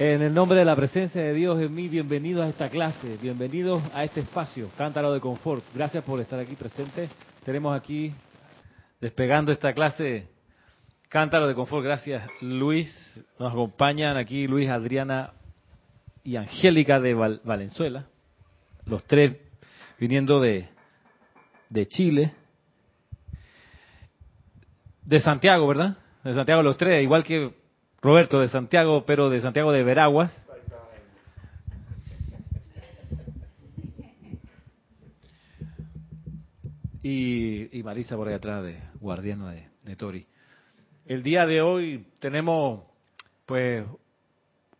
En el nombre de la presencia de Dios en mí, bienvenidos a esta clase, bienvenidos a este espacio, Cántaro de Confort. Gracias por estar aquí presente. Tenemos aquí, despegando esta clase, Cántaro de Confort. Gracias, Luis. Nos acompañan aquí Luis, Adriana y Angélica de Valenzuela. Los tres viniendo de, de Chile. De Santiago, ¿verdad? De Santiago los tres, igual que Roberto de Santiago, pero de Santiago de Veraguas. Y, Marisa por ahí atrás, de guardiana de, Tori. El día de hoy tenemos, pues,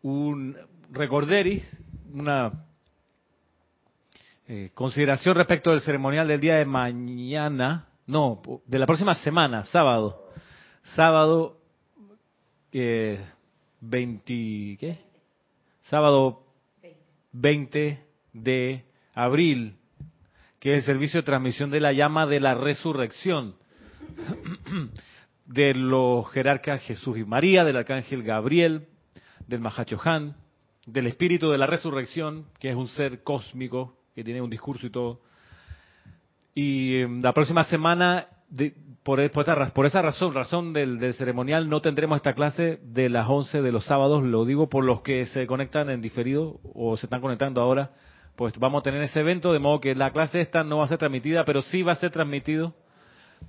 un recorderis, una eh, consideración respecto del ceremonial del día de mañana, no, de la próxima semana, sábado. Sábado eh, 20, ¿qué? Sábado 20 de abril, que es el servicio de transmisión de la llama de la resurrección de los jerarcas Jesús y María, del arcángel Gabriel, del Han, del espíritu de la resurrección, que es un ser cósmico que tiene un discurso y todo. Y em, la próxima semana por, por, esa razón, razón del, ceremonial, no tendremos esta clase de las 11 de los sábados, lo digo por los que se conectan en diferido o se están conectando ahora, pues vamos a tener ese evento, de modo que la clase esta no va a ser transmitida, pero sí va a ser transmitido,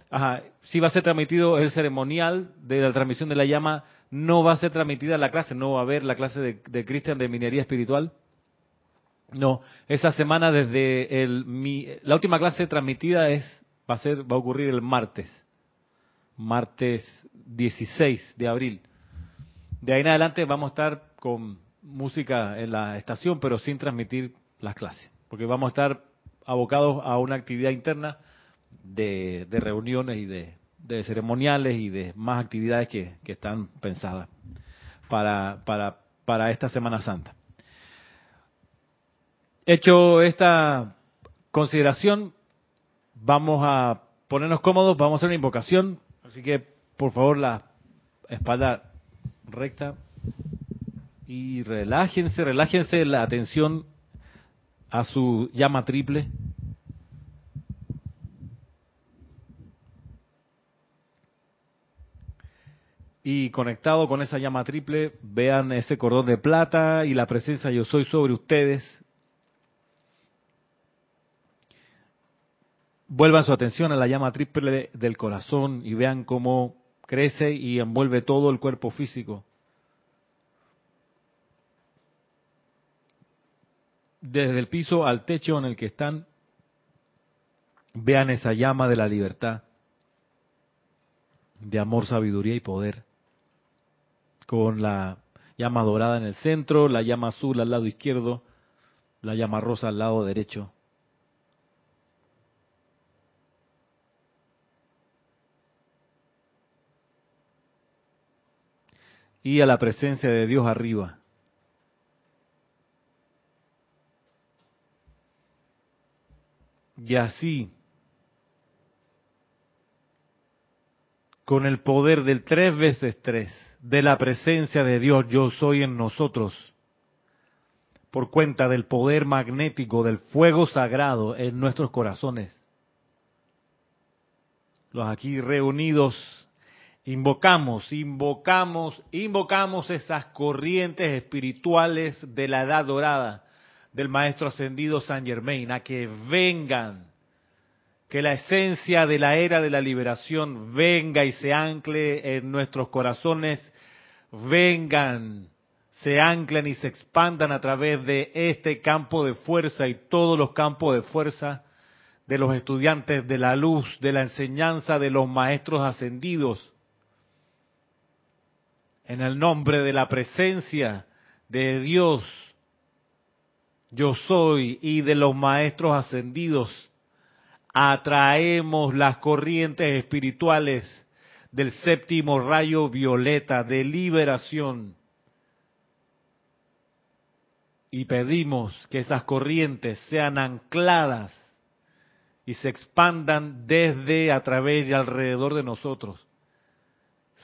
ajá, sí va a ser transmitido el ceremonial de la transmisión de la llama, no va a ser transmitida la clase, no va a haber la clase de, de Cristian de minería espiritual, no, esa semana desde el, mi, la última clase transmitida es va a ser, va a ocurrir el martes, martes 16 de abril. De ahí en adelante vamos a estar con música en la estación, pero sin transmitir las clases, porque vamos a estar abocados a una actividad interna de, reuniones y de, ceremoniales y de más actividades que, que están pensadas para, para, para esta Semana Santa. Hecho esta consideración, Vamos a ponernos cómodos, vamos a hacer una invocación, así que por favor la espalda recta y relájense, relájense la atención a su llama triple. Y conectado con esa llama triple, vean ese cordón de plata y la presencia yo soy sobre ustedes vuelvan su atención a la llama triple del corazón y vean cómo crece y envuelve todo el cuerpo físico. Desde el piso al techo en el que están, vean esa llama de la libertad, de amor, sabiduría y poder, con la llama dorada en el centro, la llama azul al lado izquierdo, la llama rosa al lado derecho y a la presencia de Dios arriba. Y así, con el poder del tres veces tres, de la presencia de Dios, yo soy en nosotros, por cuenta del poder magnético del fuego sagrado en nuestros corazones. Los aquí reunidos Invocamos, invocamos, invocamos esas corrientes espirituales de la edad dorada del Maestro Ascendido San Germain, a que vengan, que la esencia de la era de la liberación venga y se ancle en nuestros corazones, vengan, se anclen y se expandan a través de este campo de fuerza y todos los campos de fuerza de los estudiantes de la luz, de la enseñanza de los maestros ascendidos, en el nombre de la presencia de Dios, yo soy y de los maestros ascendidos, atraemos las corrientes espirituales del séptimo rayo violeta de liberación. Y pedimos que esas corrientes sean ancladas y se expandan desde, a través y alrededor de nosotros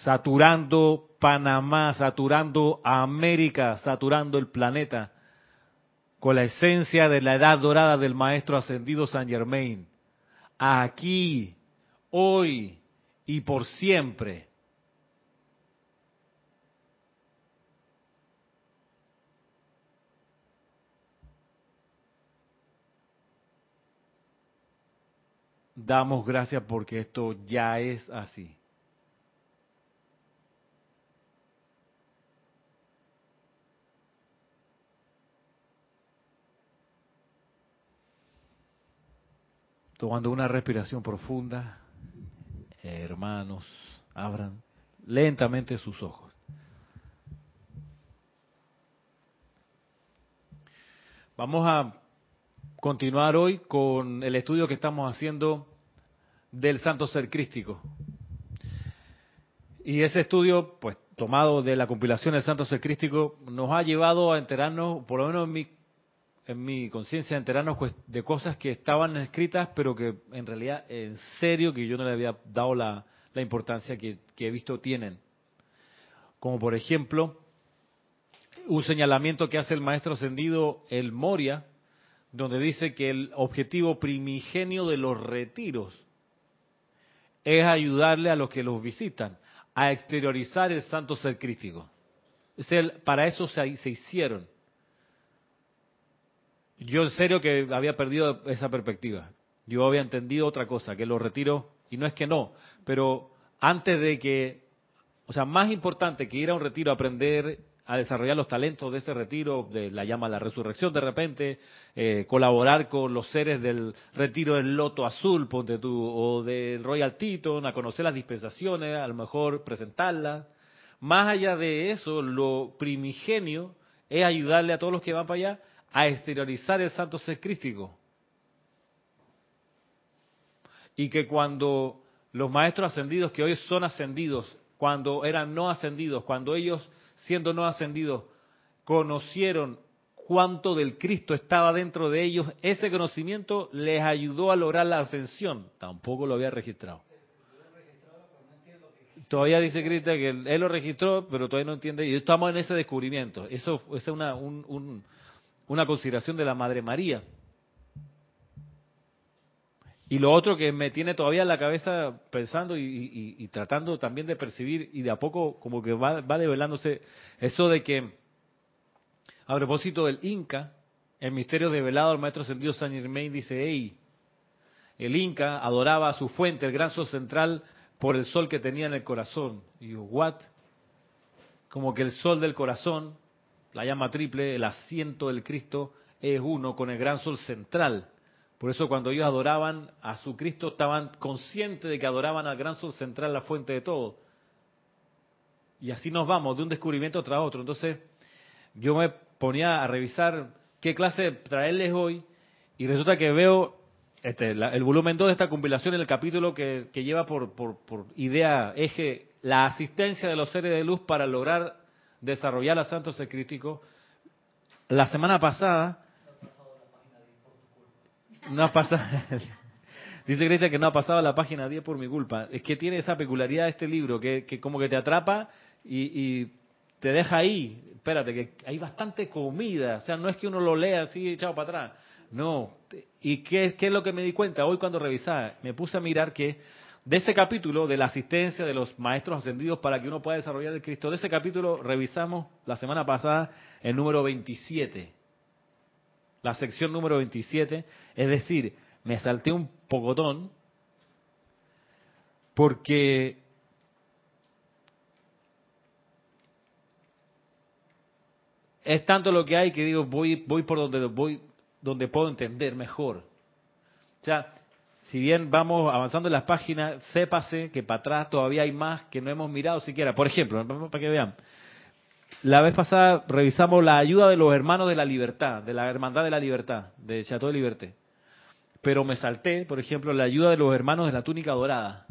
saturando Panamá, saturando América, saturando el planeta con la esencia de la edad dorada del Maestro Ascendido San Germain. Aquí, hoy y por siempre. Damos gracias porque esto ya es así. Tomando una respiración profunda, hermanos, abran lentamente sus ojos. Vamos a continuar hoy con el estudio que estamos haciendo del Santo Ser Crístico. Y ese estudio, pues tomado de la compilación del Santo Ser Crístico, nos ha llevado a enterarnos, por lo menos en mi en mi conciencia enterarnos pues, de cosas que estaban escritas, pero que en realidad, en serio, que yo no le había dado la, importancia que, he visto tienen. Como por ejemplo, un señalamiento que hace el maestro ascendido El Moria, donde dice que el objetivo primigenio de los retiros es ayudarle a los que los visitan a exteriorizar el santo ser crítico. Es el, para eso se hicieron yo en serio que había perdido esa perspectiva. Yo había entendido otra cosa, que los retiros, y no es que no, pero antes de que, o sea, más importante que ir a un retiro a aprender a desarrollar los talentos de ese retiro, de la llama la resurrección de repente, eh, colaborar con los seres del retiro del Loto Azul, ponte tú, o del Royal Teton, a conocer las dispensaciones, a lo mejor presentarlas. Más allá de eso, lo primigenio es ayudarle a todos los que van para allá a exteriorizar el santo ser. Y que cuando los maestros ascendidos, que hoy son ascendidos, cuando eran no ascendidos, cuando ellos, siendo no ascendidos, conocieron cuánto del Cristo estaba dentro de ellos, ese conocimiento les ayudó a lograr la ascensión. Tampoco lo había registrado. Todavía dice Cristo que él lo registró, pero todavía no entiende. Y estamos en ese descubrimiento. Eso es un, una consideración de la Madre María. Y lo otro que me tiene todavía en la cabeza pensando y, tratando también de percibir y de a poco como que va, va develándose eso de que a propósito del Inca, el misterio develado al maestro sentido San Germain dice, hey, el Inca adoraba a su fuente, el gran sol central, por el sol que tenía en el corazón. Y yo, ¿what? Como que el sol del corazón la llama triple, el asiento del Cristo es uno con el gran sol central. Por eso cuando ellos adoraban a su Cristo estaban conscientes de que adoraban al gran sol central, la fuente de todo. Y así nos vamos de un descubrimiento tras otro. Entonces yo me ponía a revisar qué clase traerles hoy y resulta que veo este, el volumen 2 de esta compilación, el capítulo que, lleva por, por idea, eje, la asistencia de los seres de luz para lograr desarrollar a Santos Crítico. La semana pasada, no ha pasado, dice Cristian que no ha pasado la página 10 por mi culpa. Es que tiene esa peculiaridad este libro, que, como que te atrapa y, te deja ahí. Espérate, que hay bastante comida. O sea, no es que uno lo lea así echado para atrás. No. ¿Y qué, qué es lo que me di cuenta? Hoy cuando revisaba, me puse a mirar que de ese capítulo de la asistencia de los maestros ascendidos para que uno pueda desarrollar el Cristo, de ese capítulo revisamos la semana pasada el número 27, la sección número 27, es decir, me salté un pocotón porque es tanto lo que hay que digo voy voy por donde voy donde puedo entender mejor. O sea, si bien vamos avanzando en las páginas, sépase que para atrás todavía hay más que no hemos mirado siquiera. Por ejemplo, para que vean, la vez pasada revisamos la ayuda de los hermanos de la libertad, de la hermandad de la libertad, de Chateau de Liberté. Pero me salté, por ejemplo, la ayuda de los hermanos de la túnica dorada,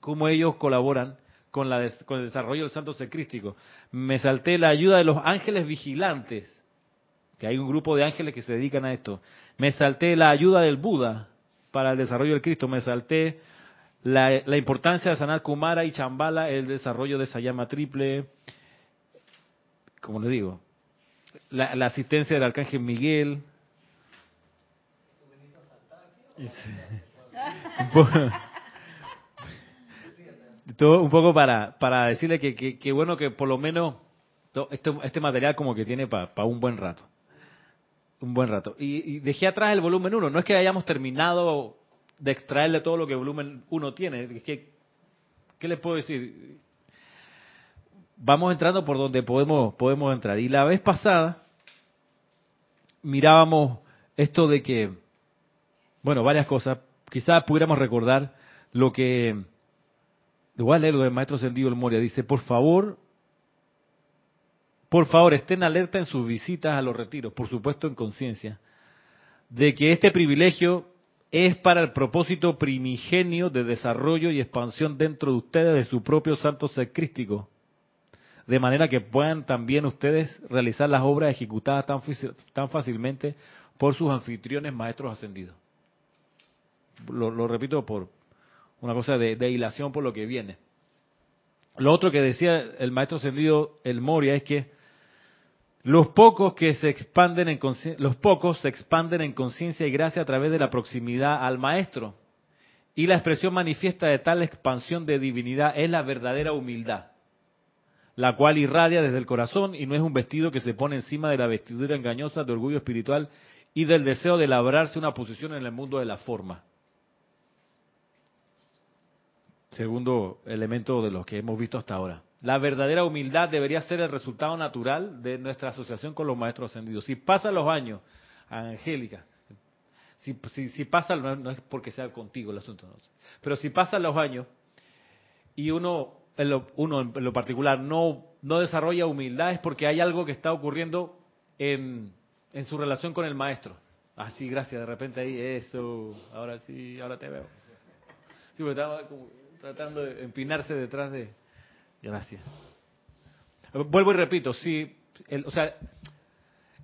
cómo ellos colaboran con, la, con el desarrollo del santo secrístico. Me salté la ayuda de los ángeles vigilantes, que hay un grupo de ángeles que se dedican a esto. Me salté la ayuda del Buda, para el desarrollo del Cristo. Me salté la, la importancia de sanar Kumara y Chambala, el desarrollo de esa llama triple, como le digo, la, la asistencia del arcángel Miguel. Todo un poco para, para decirle que, que, bueno que por lo menos este, este material como que tiene para un buen rato. Un buen rato. Y, y dejé atrás el volumen 1. No es que hayamos terminado de extraerle todo lo que el volumen 1 tiene. Es que, ¿qué les puedo decir? Vamos entrando por donde podemos, podemos entrar. Y la vez pasada mirábamos esto de que, bueno, varias cosas. Quizás pudiéramos recordar lo que, igual leer lo del maestro Sendido el Moria. Dice, por favor, por favor, estén alerta en sus visitas a los retiros, por supuesto en conciencia, de que este privilegio es para el propósito primigenio de desarrollo y expansión dentro de ustedes de su propio santo ser crístico, de manera que puedan también ustedes realizar las obras ejecutadas tan, tan fácilmente por sus anfitriones maestros ascendidos. Lo, repito por una cosa de, de hilación por lo que viene. Lo otro que decía el maestro ascendido, el Moria, es que los pocos que se expanden en los pocos se expanden en conciencia y gracia a través de la proximidad al maestro. Y la expresión manifiesta de tal expansión de divinidad es la verdadera humildad, la cual irradia desde el corazón y no es un vestido que se pone encima de la vestidura engañosa de orgullo espiritual y del deseo de labrarse una posición en el mundo de la forma. Segundo elemento de los que hemos visto hasta ahora. La verdadera humildad debería ser el resultado natural de nuestra asociación con los maestros ascendidos. Si pasan los años, Angélica, si, si, pasa, no, es porque sea contigo el asunto, pero si pasan los años y uno en lo, uno en lo particular no, no desarrolla humildad es porque hay algo que está ocurriendo en, su relación con el maestro. Así, ah, gracias, de repente ahí, eso, ahora sí, ahora te veo. Sí, estaba tratando de empinarse detrás de, Gracias. Vuelvo y repito, sí, o sea,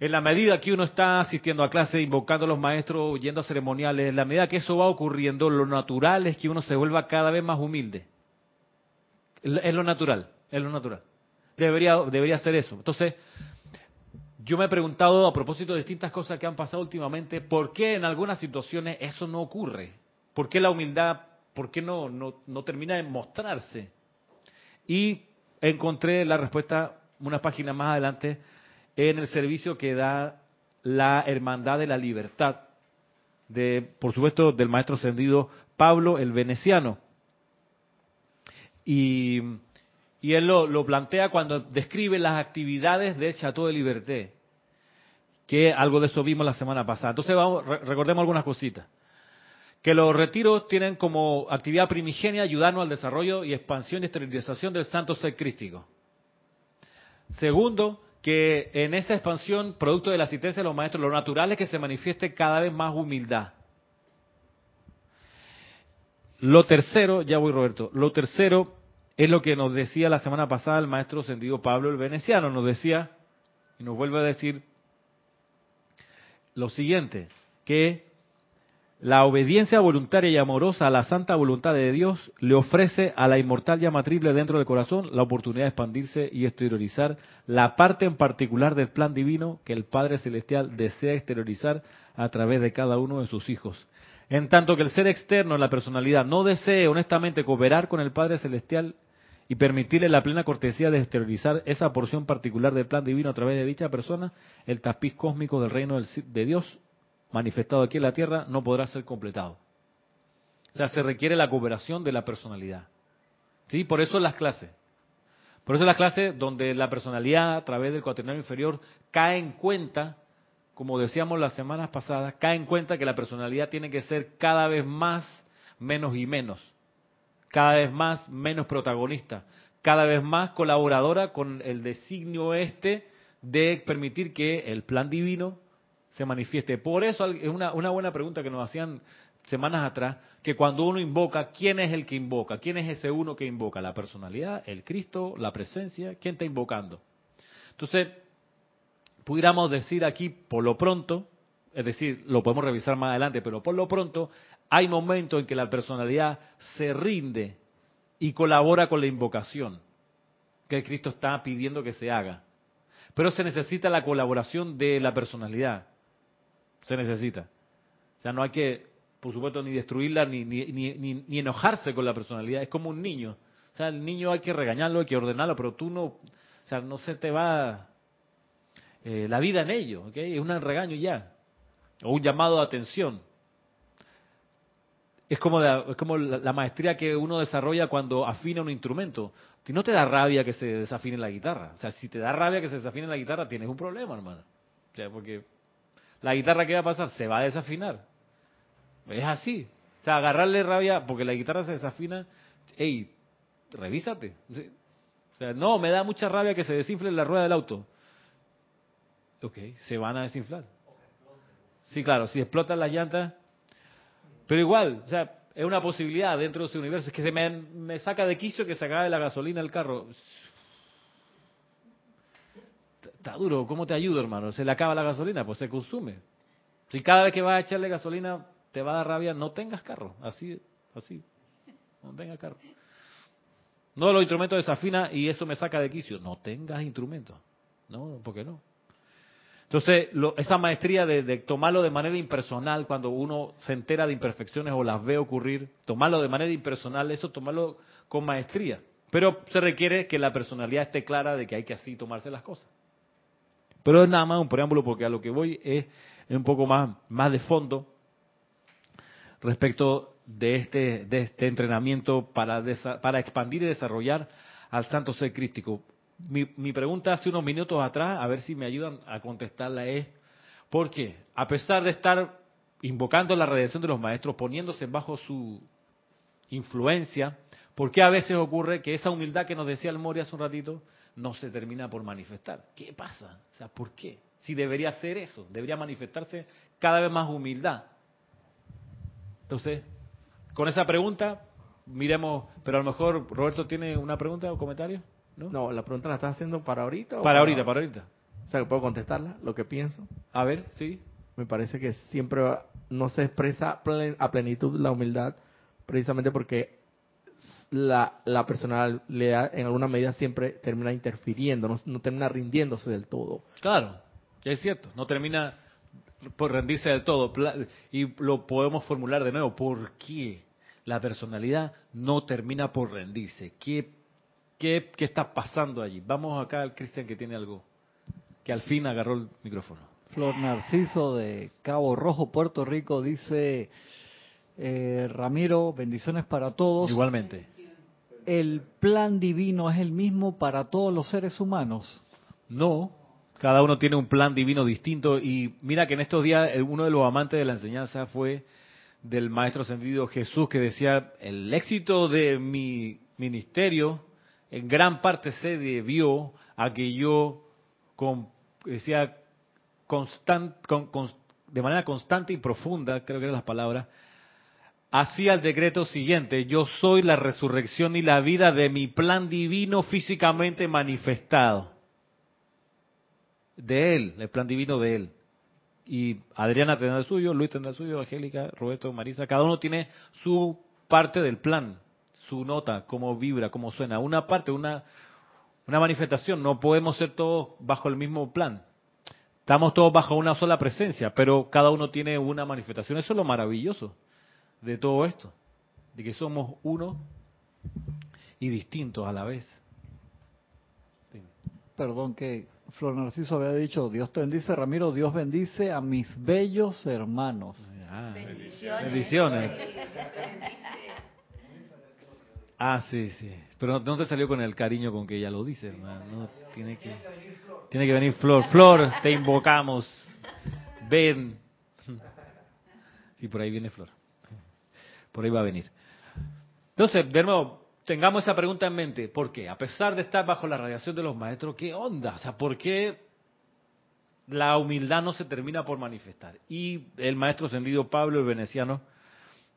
en la medida que uno está asistiendo a clase, invocando a los maestros, yendo a ceremoniales, en la medida que eso va ocurriendo, lo natural es que uno se vuelva cada vez más humilde. Es lo natural, es lo natural. Debería, debería ser eso. Entonces, yo me he preguntado a propósito de distintas cosas que han pasado últimamente, ¿por qué en algunas situaciones eso no ocurre? ¿Por qué la humildad, por qué no, no, no termina de mostrarse? Y encontré la respuesta una página más adelante en el servicio que da la Hermandad de la Libertad, de, por supuesto, del maestro ascendido Pablo el Veneciano. Y, y él lo, lo, plantea cuando describe las actividades del Chateau de Liberté, que algo de eso vimos la semana pasada. Entonces, vamos, recordemos algunas cositas que los retiros tienen como actividad primigenia ayudarnos al desarrollo y expansión y esterilización del santo ser crístico. Segundo, que en esa expansión, producto de la asistencia de los maestros, lo natural es que se manifieste cada vez más humildad. Lo tercero, ya voy Roberto, lo tercero es lo que nos decía la semana pasada el maestro sentido Pablo el Veneciano, nos decía, y nos vuelve a decir lo siguiente, que la obediencia voluntaria y amorosa a la santa voluntad de Dios le ofrece a la inmortal llama triple dentro del corazón la oportunidad de expandirse y exteriorizar la parte en particular del plan divino que el Padre Celestial desea exteriorizar a través de cada uno de sus hijos. En tanto que el ser externo en la personalidad no desee honestamente cooperar con el Padre Celestial y permitirle la plena cortesía de exteriorizar esa porción particular del plan divino a través de dicha persona, el tapiz cósmico del reino de Dios manifestado aquí en la tierra no podrá ser completado. O sea, se requiere la cooperación de la personalidad. ¿Sí? Por eso las clases. Por eso las clases donde la personalidad a través del cuaternario inferior cae en cuenta, como decíamos las semanas pasadas, cae en cuenta que la personalidad tiene que ser cada vez más menos y menos, cada vez más menos protagonista, cada vez más colaboradora con el designio este de permitir que el plan divino se manifieste. Por eso es una, una buena pregunta que nos hacían semanas atrás, que cuando uno invoca, ¿quién es el que invoca? ¿Quién es ese uno que invoca? ¿La personalidad, el Cristo, la presencia? ¿Quién está invocando? Entonces, pudiéramos decir aquí, por lo pronto, es decir, lo podemos revisar más adelante, pero por lo pronto hay momentos en que la personalidad se rinde y colabora con la invocación que el Cristo está pidiendo que se haga. Pero se necesita la colaboración de la personalidad. Se necesita. O sea, no hay que, por supuesto, ni destruirla ni, ni, ni, ni enojarse con la personalidad. Es como un niño. O sea, el niño hay que regañarlo, hay que ordenarlo, pero tú no, o sea, no se te va eh, la vida en ello. Es un regaño ya, o un llamado de atención. Es como, la, es como la, maestría que uno desarrolla cuando afina un instrumento. Si no te da rabia que se desafine la guitarra. O sea, si te da rabia que se desafine la guitarra, tienes un problema, hermano. O sea, porque la guitarra, ¿qué va a pasar? Se va a desafinar. Es así. O sea, agarrarle rabia porque la guitarra se desafina. Ey, revísate. O sea, no, me da mucha rabia que se desinfle la rueda del auto. Ok, se van a desinflar. Sí, claro, si explotan las llantas. Pero igual, o sea, es una posibilidad dentro de ese universo. Es que se me, saca de quicio que se acabe la gasolina del carro. Está duro, ¿cómo te ayudo, hermano? Se le acaba la gasolina, pues se consume. Si cada vez que vas a echarle gasolina te va a dar rabia, no tengas carro. Así, así. No tengas carro. No, los instrumentos desafina y eso me saca de quicio. No tengas instrumentos. No, ¿por qué no? Entonces, esa maestría de, tomarlo de manera impersonal, cuando uno se entera de imperfecciones o las ve ocurrir, tomarlo de manera impersonal, eso tomarlo con maestría. Pero se requiere que la personalidad esté clara de que hay que así tomarse las cosas. Pero es nada más un preámbulo porque a lo que voy es un poco más, más de fondo respecto de este, de este entrenamiento para, para expandir y desarrollar al santo ser crístico mi, mi pregunta hace unos minutos atrás, a ver si me ayudan a contestarla, es, ¿por qué? A pesar de estar invocando la redención de los maestros, poniéndose bajo su influencia, ¿por qué a veces ocurre que esa humildad que nos decía el Mori hace un ratito no se termina por manifestar? ¿Qué pasa? O sea, ¿por qué? Si debería ser eso, debería manifestarse cada vez más humildad. Entonces, con esa pregunta, miremos, pero a lo mejor Roberto tiene una pregunta o comentario. ¿no? la pregunta la estás haciendo para ahorita. para, ahorita, para ahorita. O sea, que puedo contestarla, lo que pienso. A ver, sí. Me parece que siempre no se expresa a plenitud la humildad, precisamente porque la, la personalidad en alguna medida siempre termina interfiriendo, no, termina rindiéndose del todo. Claro, es cierto, no termina por rendirse del todo. Y lo podemos formular de nuevo, ¿por qué la personalidad no termina por rendirse? ¿Qué ¿Qué, está pasando allí? Vamos acá al Cristian que tiene algo, que al fin agarró el micrófono. Flor Narciso de Cabo Rojo, Puerto Rico, dice, eh, Ramiro, bendiciones para todos. Igualmente. ¿El plan divino es el mismo para todos los seres humanos? No, cada uno tiene un plan divino distinto y mira que en estos días uno de los amantes de la enseñanza fue del maestro sentido Jesús que decía, el éxito de mi ministerio en gran parte se debió a que yo, con, decía, constant, de manera constante y profunda, creo que eran las palabras, hacía el decreto siguiente, yo soy la resurrección y la vida de mi plan divino físicamente manifestado. De él, el plan divino de él. Y Adriana tendrá el suyo, Luis tendrá el suyo, Angélica, Roberto, Marisa, cada uno tiene su parte del plan su nota, cómo vibra, cómo suena. Una parte, una, una manifestación, no podemos ser todos bajo el mismo plan. Estamos todos bajo una sola presencia, pero cada uno tiene una manifestación. Eso es lo maravilloso de todo esto, de que somos uno y distintos a la vez. Perdón que Flor Narciso había dicho, Dios te bendice, Ramiro, Dios bendice a mis bellos hermanos. Ah, bendiciones. bendiciones. Ah, sí, sí. Pero no, te salió con el cariño con que ella lo dice, hermano. tiene que, tiene que venir Flor. Flor, te invocamos. Ven. Sí, por ahí viene Flor. Por ahí va a venir. Entonces, de nuevo, tengamos esa pregunta en mente. ¿Por qué? A pesar de estar bajo la radiación de los maestros, ¿qué onda? O sea, ¿por qué la humildad no se termina por manifestar? Y el maestro ascendido Pablo, el veneciano,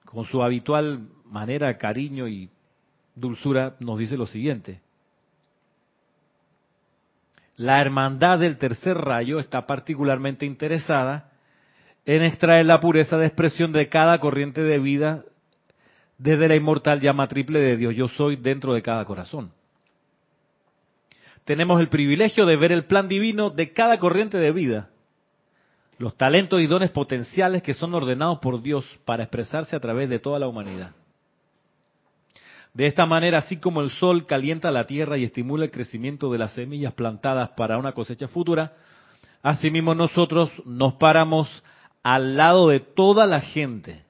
con su habitual manera, cariño y dulzura nos dice lo siguiente. La hermandad del tercer rayo está particularmente interesada en extraer la pureza de expresión de cada corriente de vida desde la inmortal llama triple de Dios yo soy dentro de cada corazón. Tenemos el privilegio de ver el plan divino de cada corriente de vida, los talentos y dones potenciales que son ordenados por Dios para expresarse a través de toda la humanidad. De esta manera, así como el sol calienta la tierra y estimula el crecimiento de las semillas plantadas para una cosecha futura, asimismo nosotros nos paramos al lado de toda la gente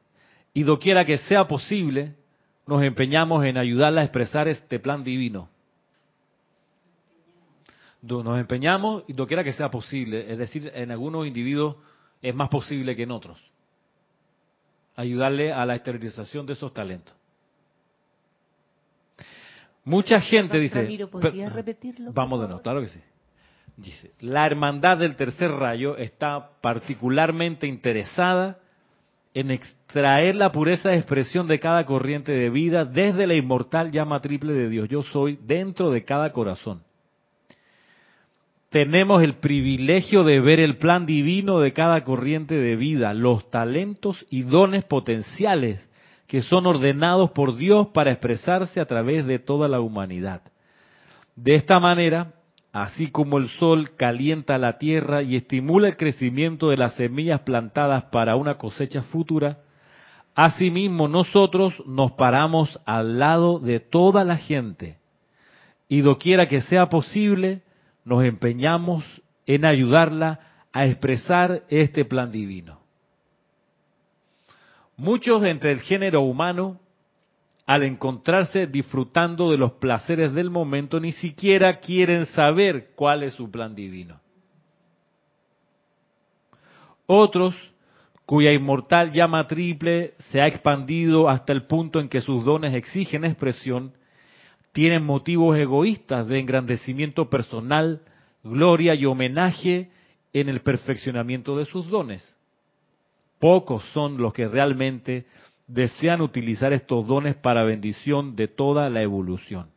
y doquiera que sea posible, nos empeñamos en ayudarla a expresar este plan divino. Nos empeñamos y doquiera que sea posible, es decir, en algunos individuos es más posible que en otros, ayudarle a la esterilización de esos talentos. Mucha gente dice, repetirlo? Vamos de nuevo, claro que sí. Dice, la hermandad del tercer rayo está particularmente interesada en extraer la pureza de expresión de cada corriente de vida desde la inmortal llama triple de Dios. Yo soy dentro de cada corazón. Tenemos el privilegio de ver el plan divino de cada corriente de vida, los talentos y dones potenciales que son ordenados por Dios para expresarse a través de toda la humanidad. De esta manera, así como el sol calienta la tierra y estimula el crecimiento de las semillas plantadas para una cosecha futura, asimismo nosotros nos paramos al lado de toda la gente y doquiera que sea posible, nos empeñamos en ayudarla a expresar este plan divino. Muchos entre el género humano, al encontrarse disfrutando de los placeres del momento, ni siquiera quieren saber cuál es su plan divino. Otros, cuya inmortal llama triple se ha expandido hasta el punto en que sus dones exigen expresión, tienen motivos egoístas de engrandecimiento personal, gloria y homenaje en el perfeccionamiento de sus dones. Pocos son los que realmente desean utilizar estos dones para bendición de toda la evolución.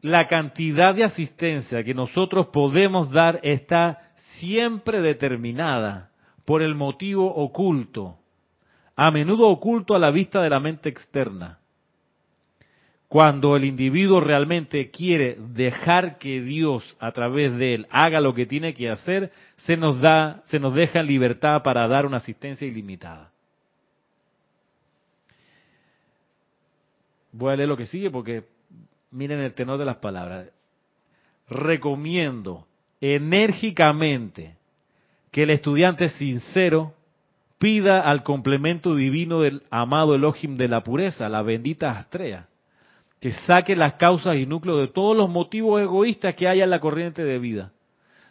La cantidad de asistencia que nosotros podemos dar está siempre determinada por el motivo oculto, a menudo oculto a la vista de la mente externa. Cuando el individuo realmente quiere dejar que Dios a través de él haga lo que tiene que hacer, se nos da, se nos deja libertad para dar una asistencia ilimitada. Voy a leer lo que sigue porque miren el tenor de las palabras. Recomiendo enérgicamente que el estudiante sincero pida al complemento divino del amado Elohim de la pureza, la bendita Astrea, que saque las causas y núcleos de todos los motivos egoístas que haya en la corriente de vida,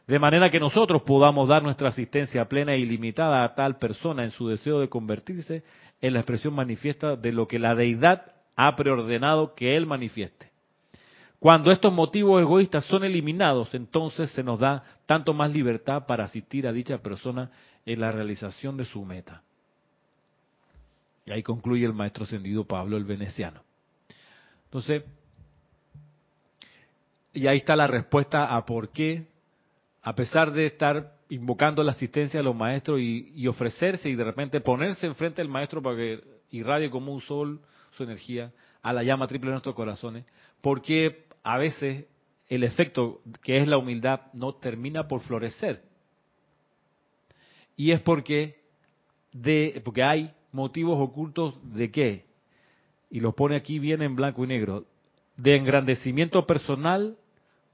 de manera que nosotros podamos dar nuestra asistencia plena e ilimitada a tal persona en su deseo de convertirse en la expresión manifiesta de lo que la deidad ha preordenado que él manifieste. Cuando estos motivos egoístas son eliminados, entonces se nos da tanto más libertad para asistir a dicha persona en la realización de su meta. Y ahí concluye el maestro ascendido Pablo el Veneciano. Entonces, y ahí está la respuesta a por qué, a pesar de estar invocando la asistencia de los maestros y, ofrecerse y de repente ponerse enfrente del maestro para que irradie como un sol su energía a la llama triple de nuestros corazones, porque a veces el efecto que es la humildad no termina por florecer. Y es porque de porque hay motivos ocultos de qué? y lo pone aquí bien en blanco y negro, de engrandecimiento personal,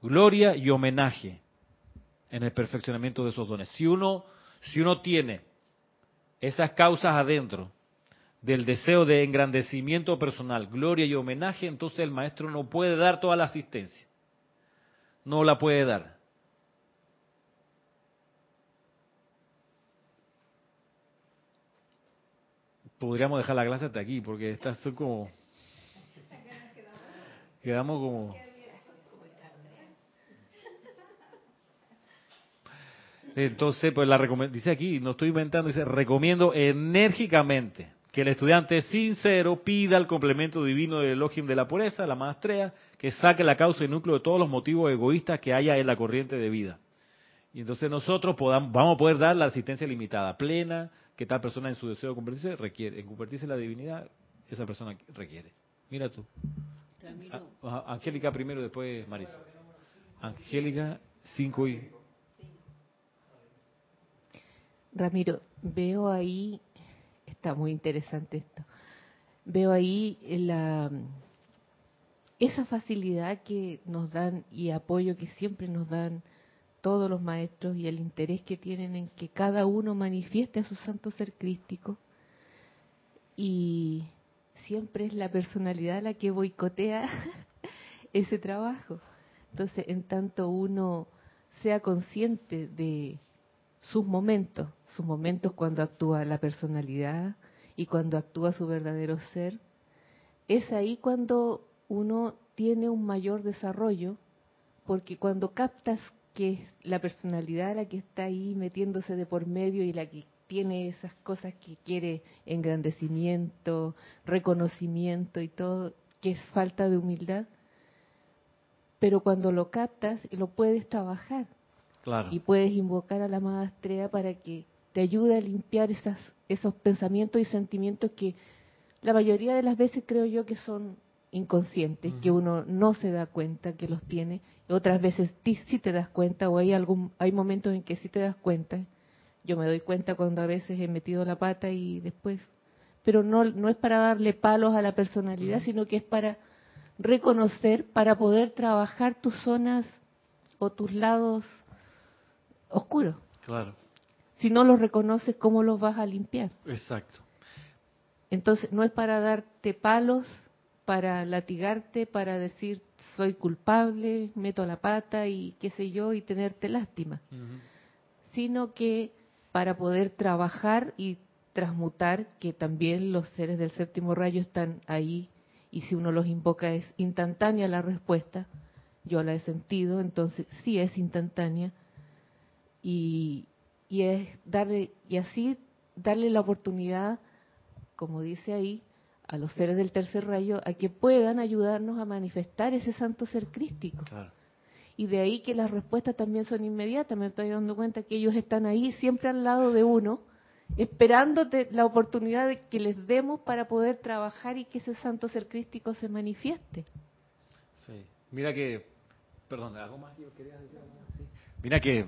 gloria y homenaje en el perfeccionamiento de esos dones. Si uno, si uno tiene esas causas adentro del deseo de engrandecimiento personal, gloria y homenaje, entonces el maestro no puede dar toda la asistencia. No la puede dar. podríamos dejar la clase hasta aquí, porque estas son como... Quedamos como... Entonces, pues la dice aquí, no estoy inventando, dice, recomiendo enérgicamente que el estudiante sincero pida el complemento divino del Elohim de la pureza, la maestría, que saque la causa y núcleo de todos los motivos egoístas que haya en la corriente de vida. Y entonces nosotros podamos, vamos a poder dar la asistencia limitada, plena, que tal persona en su deseo de convertirse requiere. En convertirse en la divinidad, esa persona requiere. Mira tú. Angélica primero, después Marisa. Angélica, cinco y... Ramiro, veo ahí, está muy interesante esto, veo ahí la, esa facilidad que nos dan y apoyo que siempre nos dan todos los maestros y el interés que tienen en que cada uno manifieste a su santo ser crístico y siempre es la personalidad la que boicotea ese trabajo. Entonces, en tanto uno sea consciente de sus momentos, sus momentos cuando actúa la personalidad y cuando actúa su verdadero ser, es ahí cuando uno tiene un mayor desarrollo, porque cuando captas que es la personalidad la que está ahí metiéndose de por medio y la que tiene esas cosas que quiere engrandecimiento, reconocimiento y todo, que es falta de humildad. Pero cuando lo captas, lo puedes trabajar. Claro. Y puedes invocar a la amada estrella para que te ayude a limpiar esas, esos pensamientos y sentimientos que la mayoría de las veces creo yo que son inconscientes, que uno no se da cuenta que los tiene, otras veces sí te das cuenta o hay algún hay momentos en que sí te das cuenta. Yo me doy cuenta cuando a veces he metido la pata y después, pero no no es para darle palos a la personalidad, sino que es para reconocer para poder trabajar tus zonas o tus lados oscuros. Claro. Si no los reconoces, ¿cómo los vas a limpiar? Exacto. Entonces, no es para darte palos, para latigarte, para decir soy culpable, meto la pata y qué sé yo, y tenerte lástima, sino que para poder trabajar y transmutar, que también los seres del séptimo rayo están ahí, y si uno los invoca es instantánea la respuesta, yo la he sentido, entonces sí es instantánea, y, y es darle, y así darle la oportunidad, como dice ahí, a los seres del tercer rayo a que puedan ayudarnos a manifestar ese santo ser crístico. Y de ahí que las respuestas también son inmediatas. Me estoy dando cuenta que ellos están ahí siempre al lado de uno, esperándote la oportunidad de que les demos para poder trabajar y que ese santo ser crístico se manifieste. Sí. Mira que, perdón, ¿algo más que querías decir? Mira que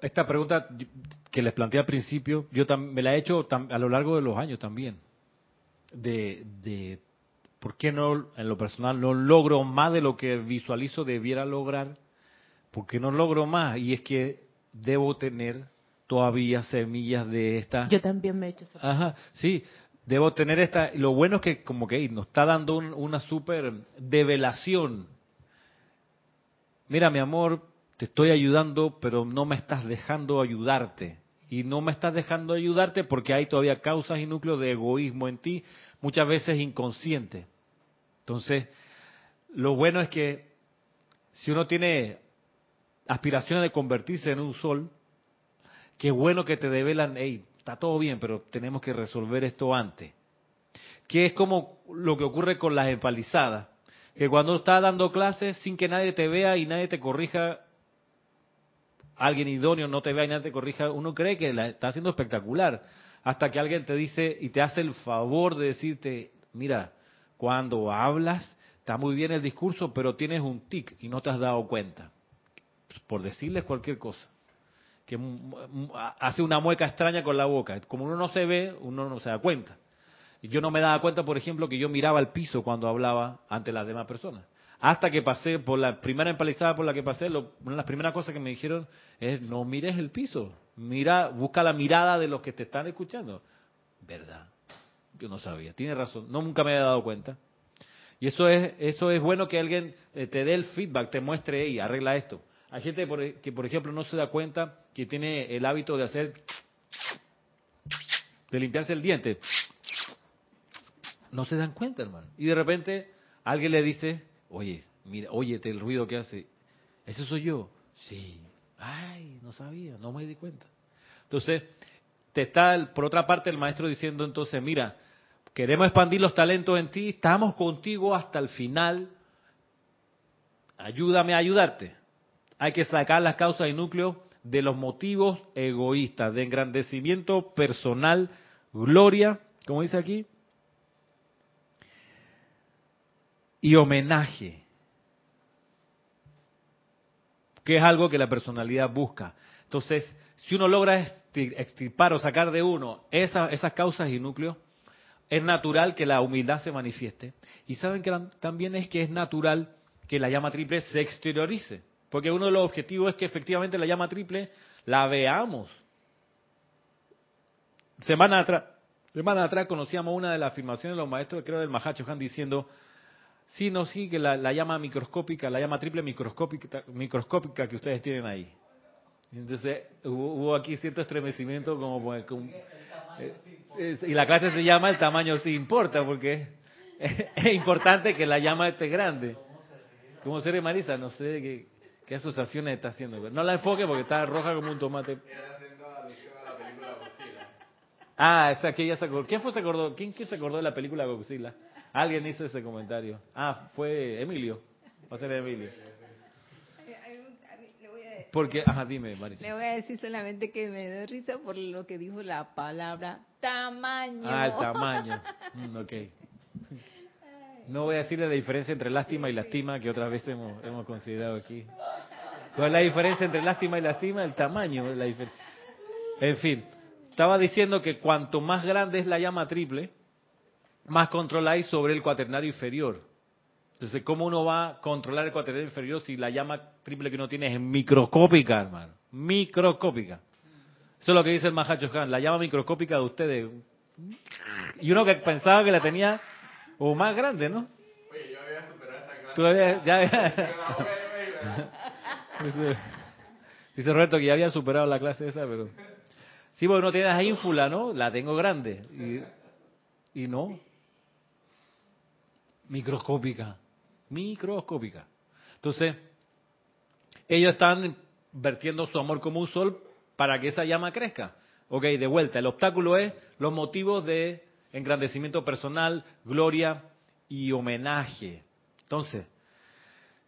esta pregunta que les planteé al principio, yo me la he hecho a lo largo de los años también. De, de por qué no, en lo personal, no logro más de lo que visualizo debiera lograr. ¿Por qué no logro más? Y es que debo tener todavía semillas de esta. Yo también me he hecho eso. Ajá, sí. Debo tener esta. Lo bueno es que, como que nos está dando una súper develación. Mira, mi amor, te estoy ayudando, pero no me estás dejando ayudarte. Y no me estás dejando ayudarte porque hay todavía causas y núcleos de egoísmo en ti, muchas veces inconsciente. Entonces, lo bueno es que si uno tiene aspiraciones de convertirse en un sol, qué bueno que te develan, hey, está todo bien, pero tenemos que resolver esto antes. Que es como lo que ocurre con las empalizadas, que cuando estás dando clases sin que nadie te vea y nadie te corrija, alguien idóneo no te vea y nadie te corrija, uno cree que la está haciendo espectacular. Hasta que alguien te dice y te hace el favor de decirte, mira, cuando hablas, está muy bien el discurso, pero tienes un tic y no te has dado cuenta. Por decirles cualquier cosa. Que hace una mueca extraña con la boca. Como uno no se ve, uno no se da cuenta. Yo no me daba cuenta, por ejemplo, que yo miraba al piso cuando hablaba ante las demás personas. Hasta que pasé por la primera empalizada por la que pasé, una de las primeras cosas que me dijeron es no mires el piso, mira, busca la mirada de los que te están escuchando. ¿Verdad? Yo no sabía, tiene razón, no nunca me había dado cuenta. Y eso es eso es bueno que alguien eh, te dé el feedback, te muestre y arregla esto. Hay gente que, por ejemplo, no se da cuenta que tiene el hábito de hacer, de limpiarse el diente. No se dan cuenta, hermano. Y de repente alguien le dice, Oye, mira, óyete el ruido que hace. ¿Ese soy yo? Sí. Ay, no sabía, no me di cuenta. Entonces, te está, por otra parte, el maestro diciendo entonces, mira, queremos expandir los talentos en ti, estamos contigo hasta el final, ayúdame a ayudarte. Hay que sacar las causas y núcleos de los motivos egoístas, de engrandecimiento personal, gloria, como dice aquí, y homenaje, que es algo que la personalidad busca. Entonces, si uno logra extirpar o sacar de uno esas, esas causas y núcleos, es natural que la humildad se manifieste. Y saben que también es que es natural que la llama triple se exteriorice. Porque uno de los objetivos es que efectivamente la llama triple la veamos. Semana atrás, semana atrás conocíamos una de las afirmaciones de los maestros, creo del Mahacho Han, diciendo, sí, no, sí, que la, llama microscópica, la llama triple microscópica, microscópica que ustedes tienen ahí. Entonces hubo, aquí cierto estremecimiento como, eh, y la clase se llama el tamaño sí importa porque es, importante que la llama esté grande. ¿Cómo se Marisa? No sé qué, qué asociaciones está haciendo. No la enfoque porque está roja como un tomate. Ah, esa que ya se acordó. ¿Quién fue se acordó? ¿Quién, ¿Quién se acordó de la película Godzilla? Alguien hizo ese comentario. Ah, fue Emilio. Va a ser Emilio. Porque, ajá, dime, Marisa. Le voy a decir solamente que me doy risa por lo que dijo la palabra tamaño. Ah, el tamaño. Mm, ok. No voy a decirle la diferencia entre lástima y lastima que otra vez hemos, hemos considerado aquí. ¿Cuál es la diferencia entre lástima y lastima? El tamaño. La en fin, estaba diciendo que cuanto más grande es la llama triple, más controláis sobre el cuaternario inferior. Entonces, ¿cómo uno va a controlar el cuaternario inferior si la llama triple que uno tiene es microscópica, hermano? Microscópica. Eso es lo que dice el Mahacho Han, la llama microscópica de ustedes. Y uno que pensaba que la tenía o más grande, ¿no? Oye, yo había superado esa clase. Tú habías, ya dice, dice Roberto que ya había superado la clase esa, pero... Sí, porque uno tiene la ínfula, ¿no? La tengo grande. Y, y no. Microscópica microscópica. Entonces, ellos están vertiendo su amor como un sol para que esa llama crezca. Ok, de vuelta, el obstáculo es los motivos de engrandecimiento personal, gloria y homenaje. Entonces,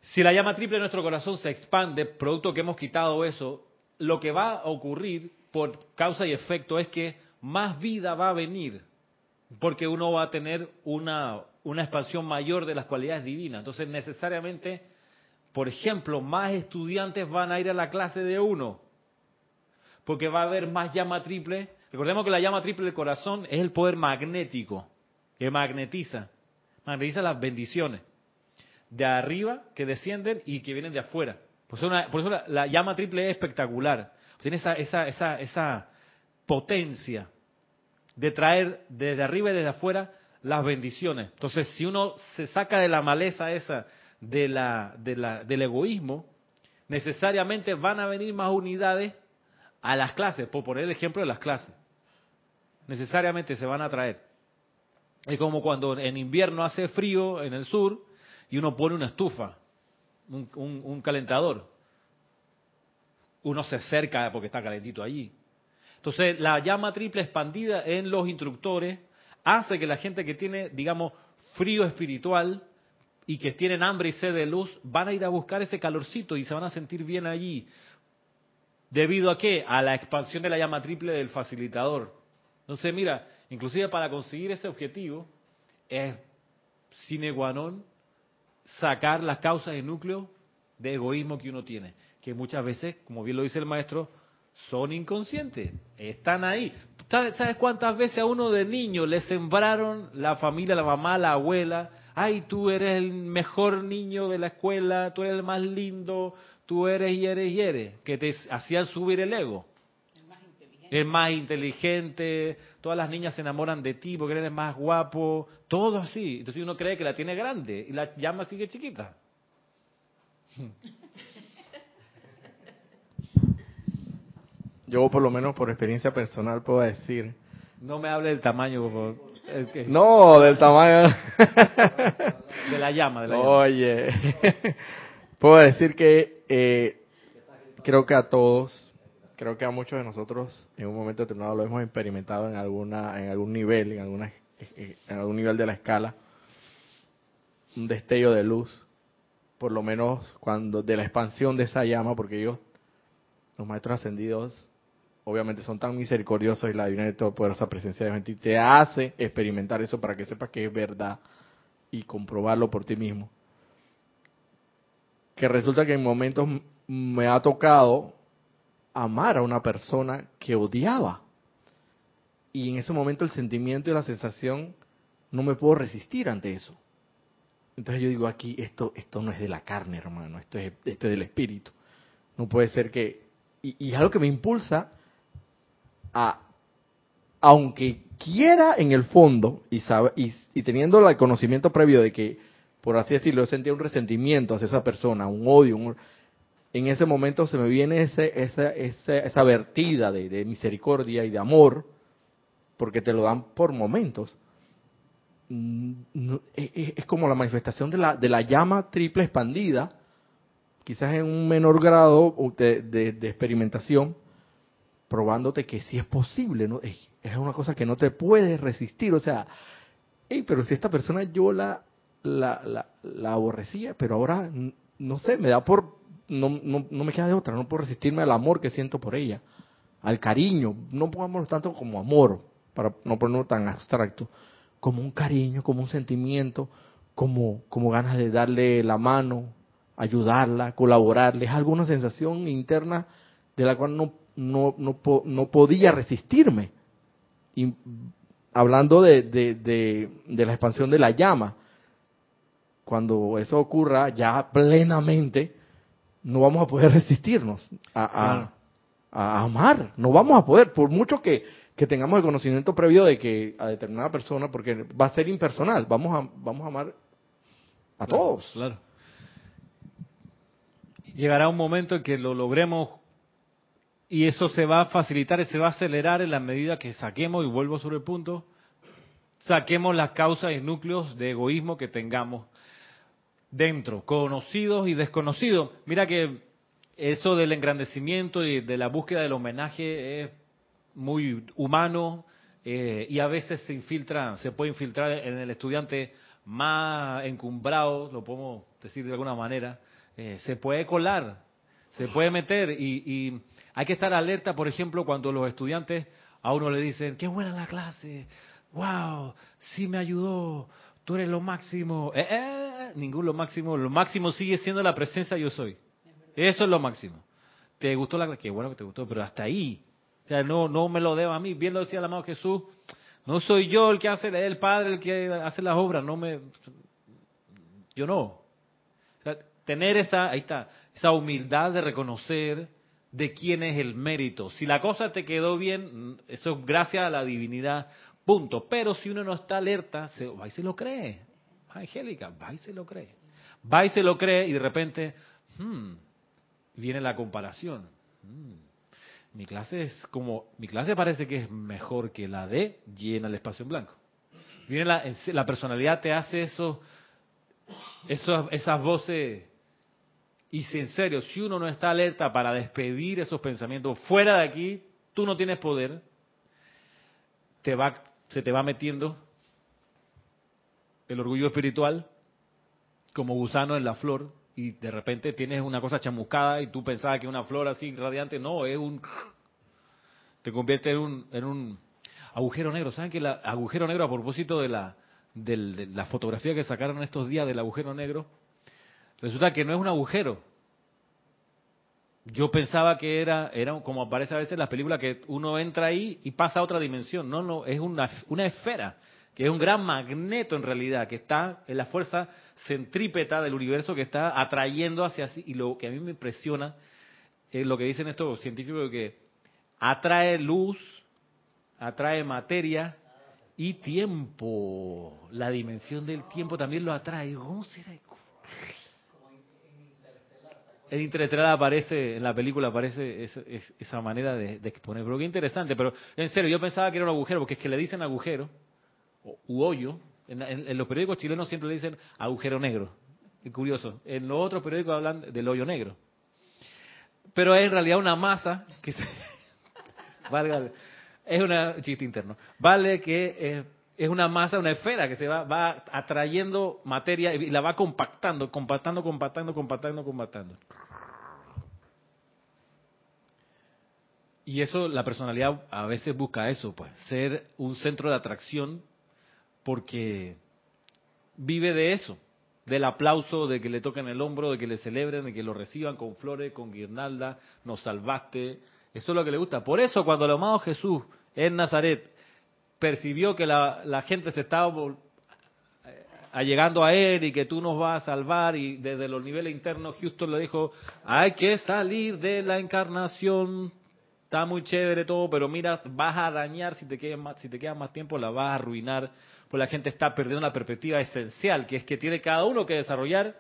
si la llama triple de nuestro corazón se expande, producto que hemos quitado eso, lo que va a ocurrir por causa y efecto es que más vida va a venir, porque uno va a tener una, una expansión mayor de las cualidades divinas. Entonces, necesariamente, por ejemplo, más estudiantes van a ir a la clase de uno, porque va a haber más llama triple. Recordemos que la llama triple del corazón es el poder magnético, que magnetiza, magnetiza las bendiciones de arriba que descienden y que vienen de afuera. Por eso, eso la, llama triple es espectacular. Tiene esa, esa, esa, esa potencia de traer desde arriba y desde afuera las bendiciones. Entonces, si uno se saca de la maleza esa de la, de la, del egoísmo, necesariamente van a venir más unidades a las clases, por poner el ejemplo de las clases. Necesariamente se van a traer. Es como cuando en invierno hace frío en el sur y uno pone una estufa, un, un calentador. Uno se acerca porque está calentito allí. Entonces, la llama triple expandida en los instructores hace que la gente que tiene, digamos, frío espiritual y que tienen hambre y sed de luz, van a ir a buscar ese calorcito y se van a sentir bien allí. ¿Debido a qué? A la expansión de la llama triple del facilitador. Entonces, mira, inclusive para conseguir ese objetivo, es sine qua non sacar las causas y núcleos de egoísmo que uno tiene, que muchas veces, como bien lo dice el maestro, son inconscientes, están ahí. ¿Sabes cuántas veces a uno de niño le sembraron la familia, la mamá, la abuela? Ay, tú eres el mejor niño de la escuela, tú eres el más lindo, tú eres y eres y eres, que te hacían subir el ego. El más inteligente. El más inteligente, todas las niñas se enamoran de ti porque eres más guapo, todo así. Entonces uno cree que la tiene grande y la llama sigue chiquita. Yo por lo menos por experiencia personal puedo decir. No me hable del tamaño, por favor. No, del tamaño. de la llama, de la Oye, puedo decir que eh, creo que a todos, creo que a muchos de nosotros en un momento determinado lo hemos experimentado en alguna, en algún nivel, en alguna, en algún nivel de la escala, un destello de luz por lo menos cuando de la expansión de esa llama, porque ellos, los maestros ascendidos, obviamente son tan misericordiosos y la divina y todopoderosa presencia de Dios te hace experimentar eso para que sepas que es verdad y comprobarlo por ti mismo. Que resulta que en momentos me ha tocado amar a una persona que odiaba. Y en ese momento el sentimiento y la sensación no me puedo resistir ante eso. Entonces yo digo aquí, esto, esto no es de la carne, hermano, esto es, esto es del espíritu. No puede ser que... Y, y algo que me impulsa a, aunque quiera en el fondo, y, sabe, y, teniendo el conocimiento previo de que, por así decirlo, sentía un resentimiento hacia esa persona, un odio, un, en ese momento se me viene ese, esa, esa, esa vertida de, de misericordia y de amor, porque te lo dan por momentos. Mm, no, es, es, como la manifestación de la, de la llama triple expandida, quizás en un menor grado de, de experimentación, probándote que sí es posible, ¿no? Es una cosa que no te puedes resistir, o sea, hey, pero si esta persona yo la, la, la, la aborrecía, pero ahora, no sé, me da por, no, no, no me queda de otra, no puedo resistirme al amor que siento por ella, al cariño, no pongamos tanto como amor, para no ponerlo tan abstracto, como un cariño, como un sentimiento, como, como ganas de darle la mano, ayudarla, colaborarle, es alguna sensación interna de la cual no, no, no, no podía resistirme. Y hablando de, de, de, de, la expansión de la llama, cuando eso ocurra ya plenamente, no vamos a poder resistirnos a, a, a, amar, no vamos a poder, por mucho que, que tengamos el conocimiento previo de que a determinada persona, porque va a ser impersonal, vamos a, vamos a amar a claro, todos. Claro. Llegará un momento en que lo logremos y eso se va a facilitar y se va a acelerar en la medida que saquemos, y vuelvo sobre el punto, saquemos las causas y núcleos de egoísmo que tengamos dentro, conocidos y desconocidos. Mira que eso del engrandecimiento y de la búsqueda del homenaje es muy humano eh, y a veces se infiltra, se puede infiltrar en el estudiante más encumbrado, lo podemos decir de alguna manera, eh, se puede colar, se puede meter y, y hay que estar alerta, por ejemplo, cuando los estudiantes a uno le dicen, qué buena la clase, wow, sí me ayudó, tú eres lo máximo. Eh, eh, ningún lo máximo, lo máximo sigue siendo la presencia yo soy. Eso es lo máximo. ¿Te gustó la clase? Qué bueno que te gustó, pero hasta ahí. O sea, no, no me lo debo a mí. Bien lo decía el amado Jesús, no soy yo el que hace, el Padre el que hace las obras, no me... Yo no. O sea, tener esa, ahí está, esa humildad de reconocer de quién es el mérito. Si la cosa te quedó bien, eso es gracias a la divinidad, punto. Pero si uno no está alerta, se, va y se lo cree. Angélica, va y se lo cree. Va y se lo cree y de repente, hmm, viene la comparación. Hmm, mi clase es como, mi clase parece que es mejor que la de llena el espacio en blanco. Viene la, la personalidad te hace eso, eso, esas voces y en serio, si uno no está alerta para despedir esos pensamientos fuera de aquí, tú no tienes poder, te va, se te va metiendo el orgullo espiritual como gusano en la flor y de repente tienes una cosa chamuscada y tú pensabas que una flor así radiante, no, es un... te convierte en un, en un agujero negro. ¿Saben que el agujero negro, a propósito de la, de la fotografía que sacaron estos días del agujero negro, Resulta que no es un agujero. Yo pensaba que era, era como aparece a veces en las películas, que uno entra ahí y pasa a otra dimensión. No, no, es una, una esfera, que es un gran magneto en realidad, que está en la fuerza centrípeta del universo que está atrayendo hacia sí. Y lo que a mí me impresiona es lo que dicen estos científicos, que atrae luz, atrae materia y tiempo. La dimensión del tiempo también lo atrae. ¿Cómo será? En Interestelar aparece, en la película aparece esa, manera de, de, exponer. Pero qué interesante, pero en serio, yo pensaba que era un agujero, porque es que le dicen agujero, u hoyo, en, los periódicos chilenos siempre le dicen agujero negro. Es curioso. En los otros periódicos hablan del hoyo negro. Pero es en realidad una masa que se... valga, es un chiste interno. Vale que es, es una masa, una esfera que se va, va atrayendo materia y la va compactando, compactando, compactando, compactando, compactando. Y eso, la personalidad a veces busca eso, pues, ser un centro de atracción porque vive de eso, del aplauso, de que le toquen el hombro, de que le celebren, de que lo reciban con flores, con guirnalda, nos salvaste. Eso es lo que le gusta. Por eso cuando el amado Jesús en Nazaret percibió que la, la gente se estaba eh, allegando a él y que tú nos vas a salvar y desde los niveles internos Houston le dijo, hay que salir de la encarnación, está muy chévere todo, pero mira, vas a dañar si te quedas más, si te quedas más tiempo, la vas a arruinar, pues la gente está perdiendo la perspectiva esencial, que es que tiene cada uno que desarrollar,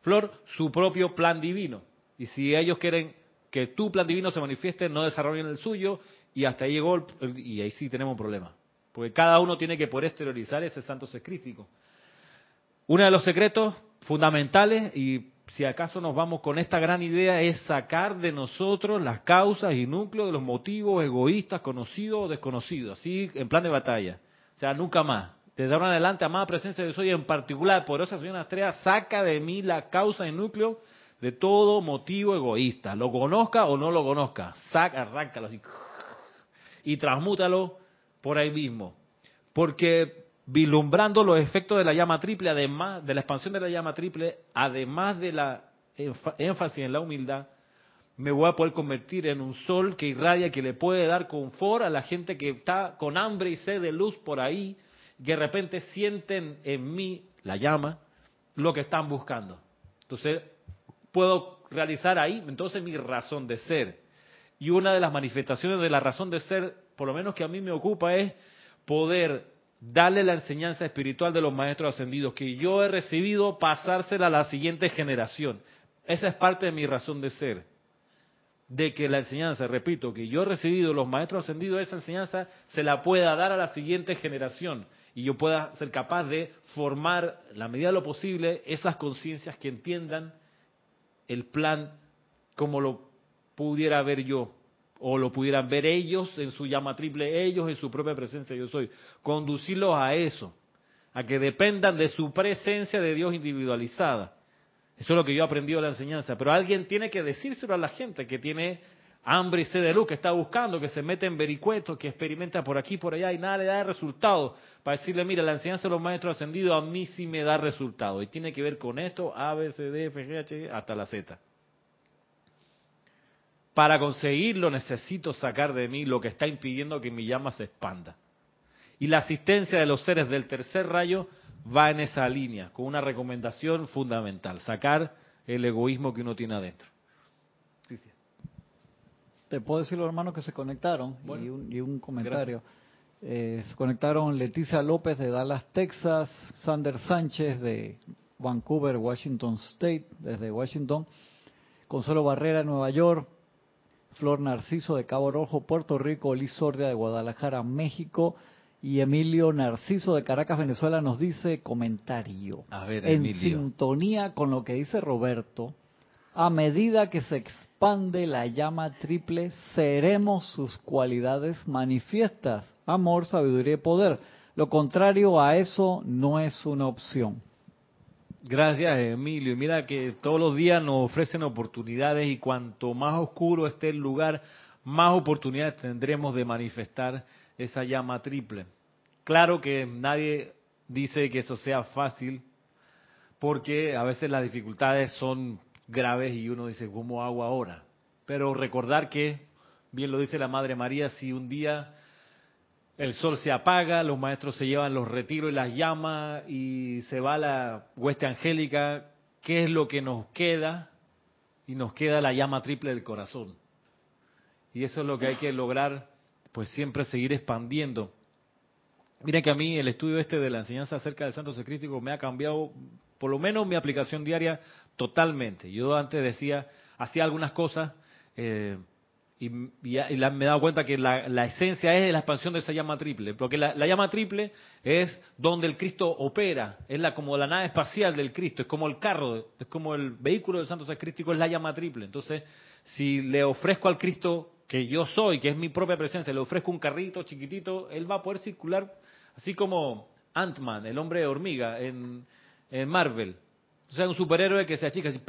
Flor, su propio plan divino. Y si ellos quieren que tu plan divino se manifieste, no desarrollen el suyo, y hasta ahí llegó, el- y ahí sí tenemos un problema. Porque cada uno tiene que poder exteriorizar ese santo ser crístico. Uno de los secretos fundamentales, y si acaso nos vamos con esta gran idea, es sacar de nosotros las causas y núcleos de los motivos egoístas, conocidos o desconocidos, así en plan de batalla. O sea, nunca más. Desde ahora en adelante, amada presencia de Dios, y en particular, poderosa señora Astrea, saca de mí la causa y núcleo de todo motivo egoísta. Lo conozca o no lo conozca. Saca, arráncalo así. Y transmútalo por ahí mismo. Porque vislumbrando los efectos de la llama triple, además de la expansión de la llama triple, además de la énfasis en la humildad, me voy a poder convertir en un sol que irradia, que le puede dar confort a la gente que está con hambre y sed de luz por ahí, que de repente sienten en mí la llama, lo que están buscando. Entonces, puedo realizar ahí entonces mi razón de ser. Y una de las manifestaciones de la razón de ser, por lo menos que a mí me ocupa, es poder darle la enseñanza espiritual de los maestros ascendidos que yo he recibido, pasársela a la siguiente generación. Esa es parte de mi razón de ser. De que la enseñanza, repito, que yo he recibido los maestros ascendidos, esa enseñanza se la pueda dar a la siguiente generación y yo pueda ser capaz de formar, en la medida de lo posible, esas conciencias que entiendan el plan como lo pudiera ver yo o lo pudieran ver ellos en su llama triple, ellos en su propia presencia yo soy. Conducirlos a eso, a que dependan de su presencia de Dios individualizada. Eso es lo que yo he aprendido de la enseñanza. Pero alguien tiene que decírselo a la gente que tiene hambre y sed de luz, que está buscando, que se mete en vericuetos, que experimenta por aquí, por allá y nada le da resultado. Para decirle, mira, la enseñanza de los maestros ascendidos a mí sí me da resultado. Y tiene que ver con esto, A, B, C, D, F, G, H, hasta la Z. Para conseguirlo necesito sacar de mí lo que está impidiendo que mi llama se expanda. Y la asistencia de los seres del tercer rayo va en esa línea, con una recomendación fundamental, sacar el egoísmo que uno tiene adentro. Te puedo decir los hermanos que se conectaron y, un, y un comentario. Eh, se conectaron Leticia López de Dallas, Texas, Sander Sánchez de Vancouver, Washington State, desde Washington, Consuelo Barrera de Nueva York, Flor Narciso de Cabo Rojo, Puerto Rico, Liz Sordia de Guadalajara, México, y Emilio Narciso de Caracas, Venezuela, nos dice comentario. A ver, en Emilio. sintonía con lo que dice Roberto, a medida que se expande la llama triple, seremos sus cualidades manifiestas, amor, sabiduría y poder. Lo contrario a eso no es una opción. Gracias, Emilio. Y Mira que todos los días nos ofrecen oportunidades y cuanto más oscuro esté el lugar, más oportunidades tendremos de manifestar esa llama triple. Claro que nadie dice que eso sea fácil, porque a veces las dificultades son graves y uno dice, ¿cómo hago ahora? Pero recordar que, bien lo dice la Madre María, si un día el sol se apaga, los maestros se llevan los retiros y las llamas y se va la hueste angélica, ¿qué es lo que nos queda? Y nos queda la llama triple del corazón. Y eso es lo que hay que lograr, pues siempre seguir expandiendo. Miren que a mí el estudio este de la enseñanza acerca del santo secrístico me ha cambiado, por lo menos mi aplicación diaria, totalmente. Yo antes decía, hacía algunas cosas eh, y, me he dado cuenta que la, esencia es la expansión de esa llama triple, porque la, la llama triple es donde el Cristo opera, es la como la nave espacial del Cristo, es como el carro, es como el vehículo del santo secrístico, es la llama triple. Entonces, si le ofrezco al Cristo que yo soy, que es mi propia presencia, le ofrezco un carrito chiquitito, él va a poder circular Así como Ant-Man, el hombre hormiga en, en Marvel. O sea, un superhéroe que se achica así,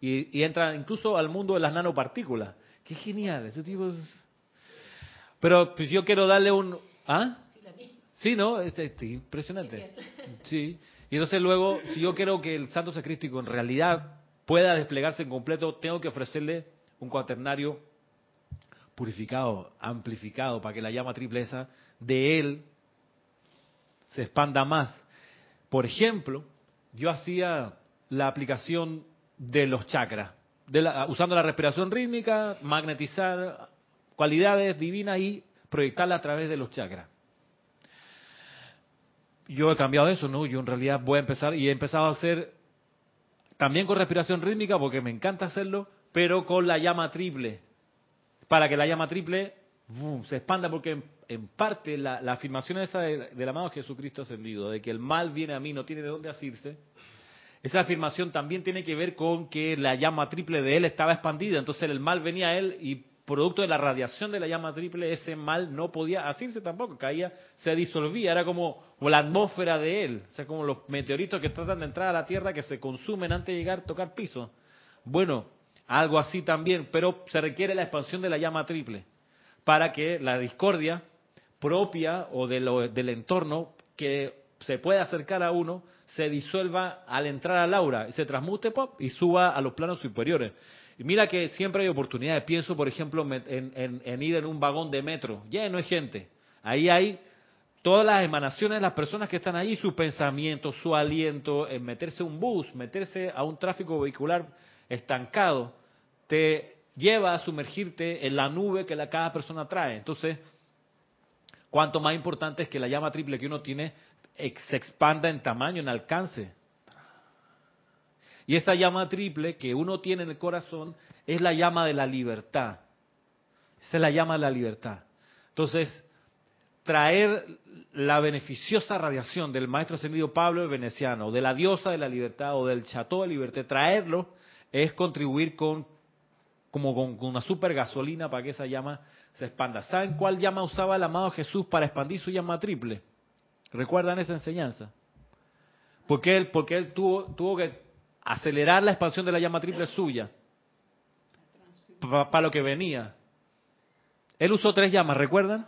y entra incluso al mundo de las nanopartículas. Qué genial, ese tipo es... Pero pues yo quiero darle un... ¿Ah? Sí, ¿no? Es, es impresionante. Sí. Y entonces luego, si yo quiero que el santo sacrístico en realidad pueda desplegarse en completo, tengo que ofrecerle un cuaternario purificado, amplificado, para que la llama triple esa de él se expanda más. Por ejemplo, yo hacía la aplicación de los chakras, de la- usando la respiración rítmica, magnetizar cualidades divinas y proyectarla a través de los chakras. Yo he cambiado eso, ¿no? Yo en realidad voy a empezar y he empezado a hacer también con respiración rítmica porque me encanta hacerlo, pero con la llama triple, para que la llama triple se expanda porque en, parte la, la afirmación esa de- del amado Jesucristo ascendido, de que el mal viene a mí, no tiene de dónde asirse, esa afirmación también tiene que ver con que la llama triple de él estaba expandida, entonces el mal venía a él y producto de la radiación de la llama triple, ese mal no podía asirse tampoco, caía, se disolvía, era como, la atmósfera de él, o sea, como los meteoritos que tratan de entrar a la Tierra que se consumen antes de llegar a tocar piso. Bueno, algo así también, pero se requiere la expansión de la llama triple para que la discordia propia o de lo- del entorno que se pueda acercar a uno se disuelva al entrar al aura y se transmute pop y suba a los planos superiores. Y mira que siempre hay oportunidades. Pienso, por ejemplo, en, en- en ir en un vagón de metro lleno de gente. Ahí hay todas las emanaciones de las personas que están ahí, su pensamiento, su aliento, en meterse a un bus, meterse a un tráfico vehicular estancado, te lleva a sumergirte en la nube que la, cada persona trae. Entonces, cuanto más importante es que la llama triple que uno tiene se expanda en tamaño, en alcance. Y esa llama triple que uno tiene en el corazón es la llama de la libertad. Esa es la llama de la libertad. Entonces, traer la beneficiosa radiación del maestro ascendido Pablo el Veneciano, de la diosa de la libertad o del chateau de libertad, traerlo es contribuir con como con, con una super gasolina para que esa llama se expanda. ¿Saben cuál llama usaba el amado Jesús para expandir su llama triple? ¿Recuerdan esa enseñanza? Porque él, porque él tuvo, tuvo que acelerar la expansión de la llama triple suya para lo que venía. Él usó tres llamas, ¿recuerdan?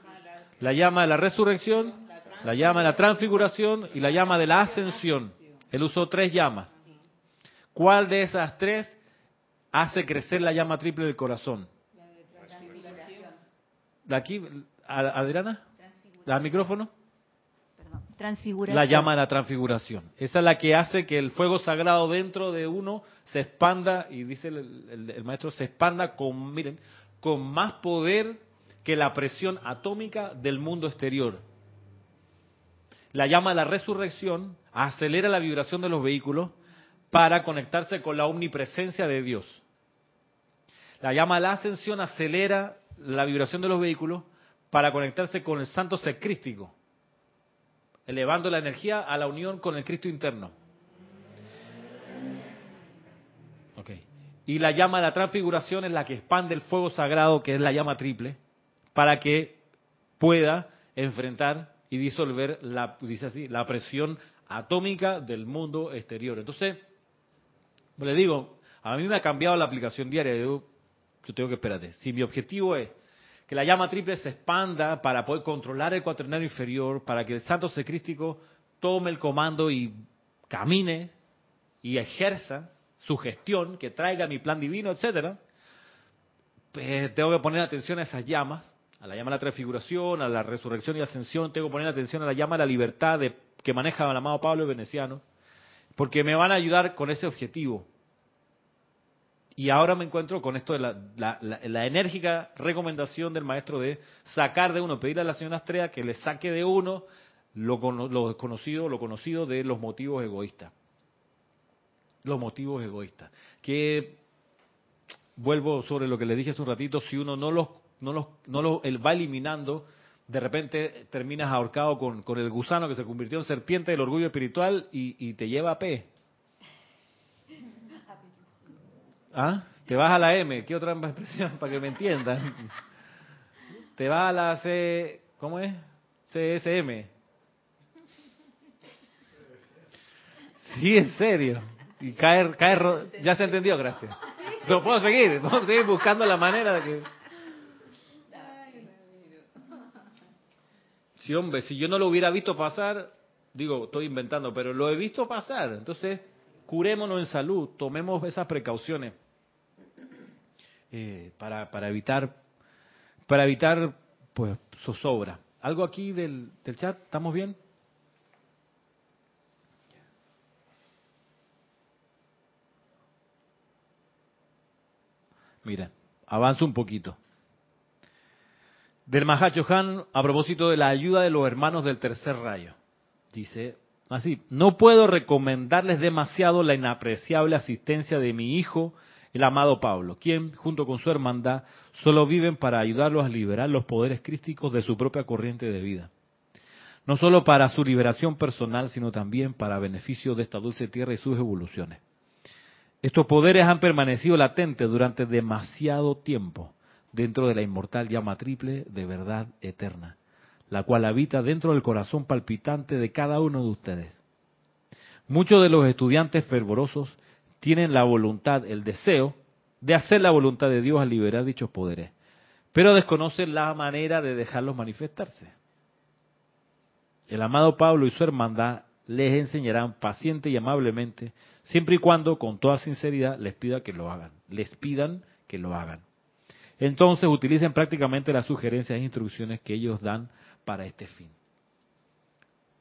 La llama de la resurrección, la llama de la transfiguración y la llama de la ascensión. Él usó tres llamas. ¿Cuál de esas tres hace crecer la llama triple del corazón? ¿De aquí, Adriana? ¿Al micrófono? La llama de la transfiguración. Esa es la que hace que el fuego sagrado dentro de uno se expanda, y dice el, maestro, se expanda con, miren, con más poder que la presión atómica del mundo exterior. La llama de la resurrección acelera la vibración de los vehículos para conectarse con la omnipresencia de Dios. La llama de la ascensión acelera la vibración de los vehículos para conectarse con el santo ser crístico elevando la energía a la unión con el Cristo interno. Ok. Y la llama de la transfiguración es la que expande el fuego sagrado, que es la llama triple, para que pueda enfrentar y disolver la, dice así, la presión atómica del mundo exterior. Entonces, le digo, a mí me ha cambiado la aplicación diaria. Yo, yo tengo que espérate. Si mi objetivo es que la llama triple se expanda para poder controlar el cuaternario inferior, para que el santo secrístico tome el comando y camine y ejerza su gestión, que traiga mi plan divino, etcétera, pues tengo que poner atención a esas llamas, a la llama de la transfiguración, a la resurrección y ascensión, tengo que poner atención a la llama de la libertad que maneja el amado Pablo Veneciano, porque me van a ayudar con ese objetivo. Y ahora me encuentro con esto de la, la- la- enérgica recomendación del maestro de sacar de uno, pedirle a la señora Astrea que le saque de uno lo, lo desconocido, lo conocido de los motivos egoístas. Los motivos egoístas. Que vuelvo sobre lo que le dije hace un ratito, si uno no los, no los, no los va eliminando, de repente terminas ahorcado con, con el gusano que se convirtió en serpiente del orgullo espiritual y, te lleva a P. ¿Ah? Te vas a la M, ¿qué otra expresión para que me entiendan? Te vas a la C, ¿cómo es? CSM. Sí, en serio. Y caer, caer, ro... ya se entendió, gracias. No puedo seguir, vamos seguir buscando la manera de que. Sí, hombre, si yo no lo hubiera visto pasar, digo, estoy inventando, pero lo he visto pasar. Entonces, curémonos en salud, tomemos esas precauciones eh, para, para evitar, para evitar, pues, zozobra. ¿Algo aquí del, del chat? ¿Estamos bien? Mira, avanzo un poquito. Del Mahacho Han, a propósito de la ayuda de los hermanos del tercer rayo. Dice así, no puedo recomendarles demasiado la inapreciable asistencia de mi hijo, el amado Pablo, quien, junto con su hermandad, solo viven para ayudarlos a liberar los poderes crísticos de su propia corriente de vida. No solo para su liberación personal, sino también para beneficio de esta dulce tierra y sus evoluciones. Estos poderes han permanecido latentes durante demasiado tiempo dentro de la inmortal llama triple de verdad eterna, la cual habita dentro del corazón palpitante de cada uno de ustedes. Muchos de los estudiantes fervorosos tienen la voluntad, el deseo de hacer la voluntad de Dios al liberar dichos poderes, pero desconocen la manera de dejarlos manifestarse. El amado Pablo y su hermandad les enseñarán paciente y amablemente, siempre y cuando con toda sinceridad les pida que lo hagan, les pidan que lo hagan. Entonces utilicen prácticamente las sugerencias e instrucciones que ellos dan para este fin.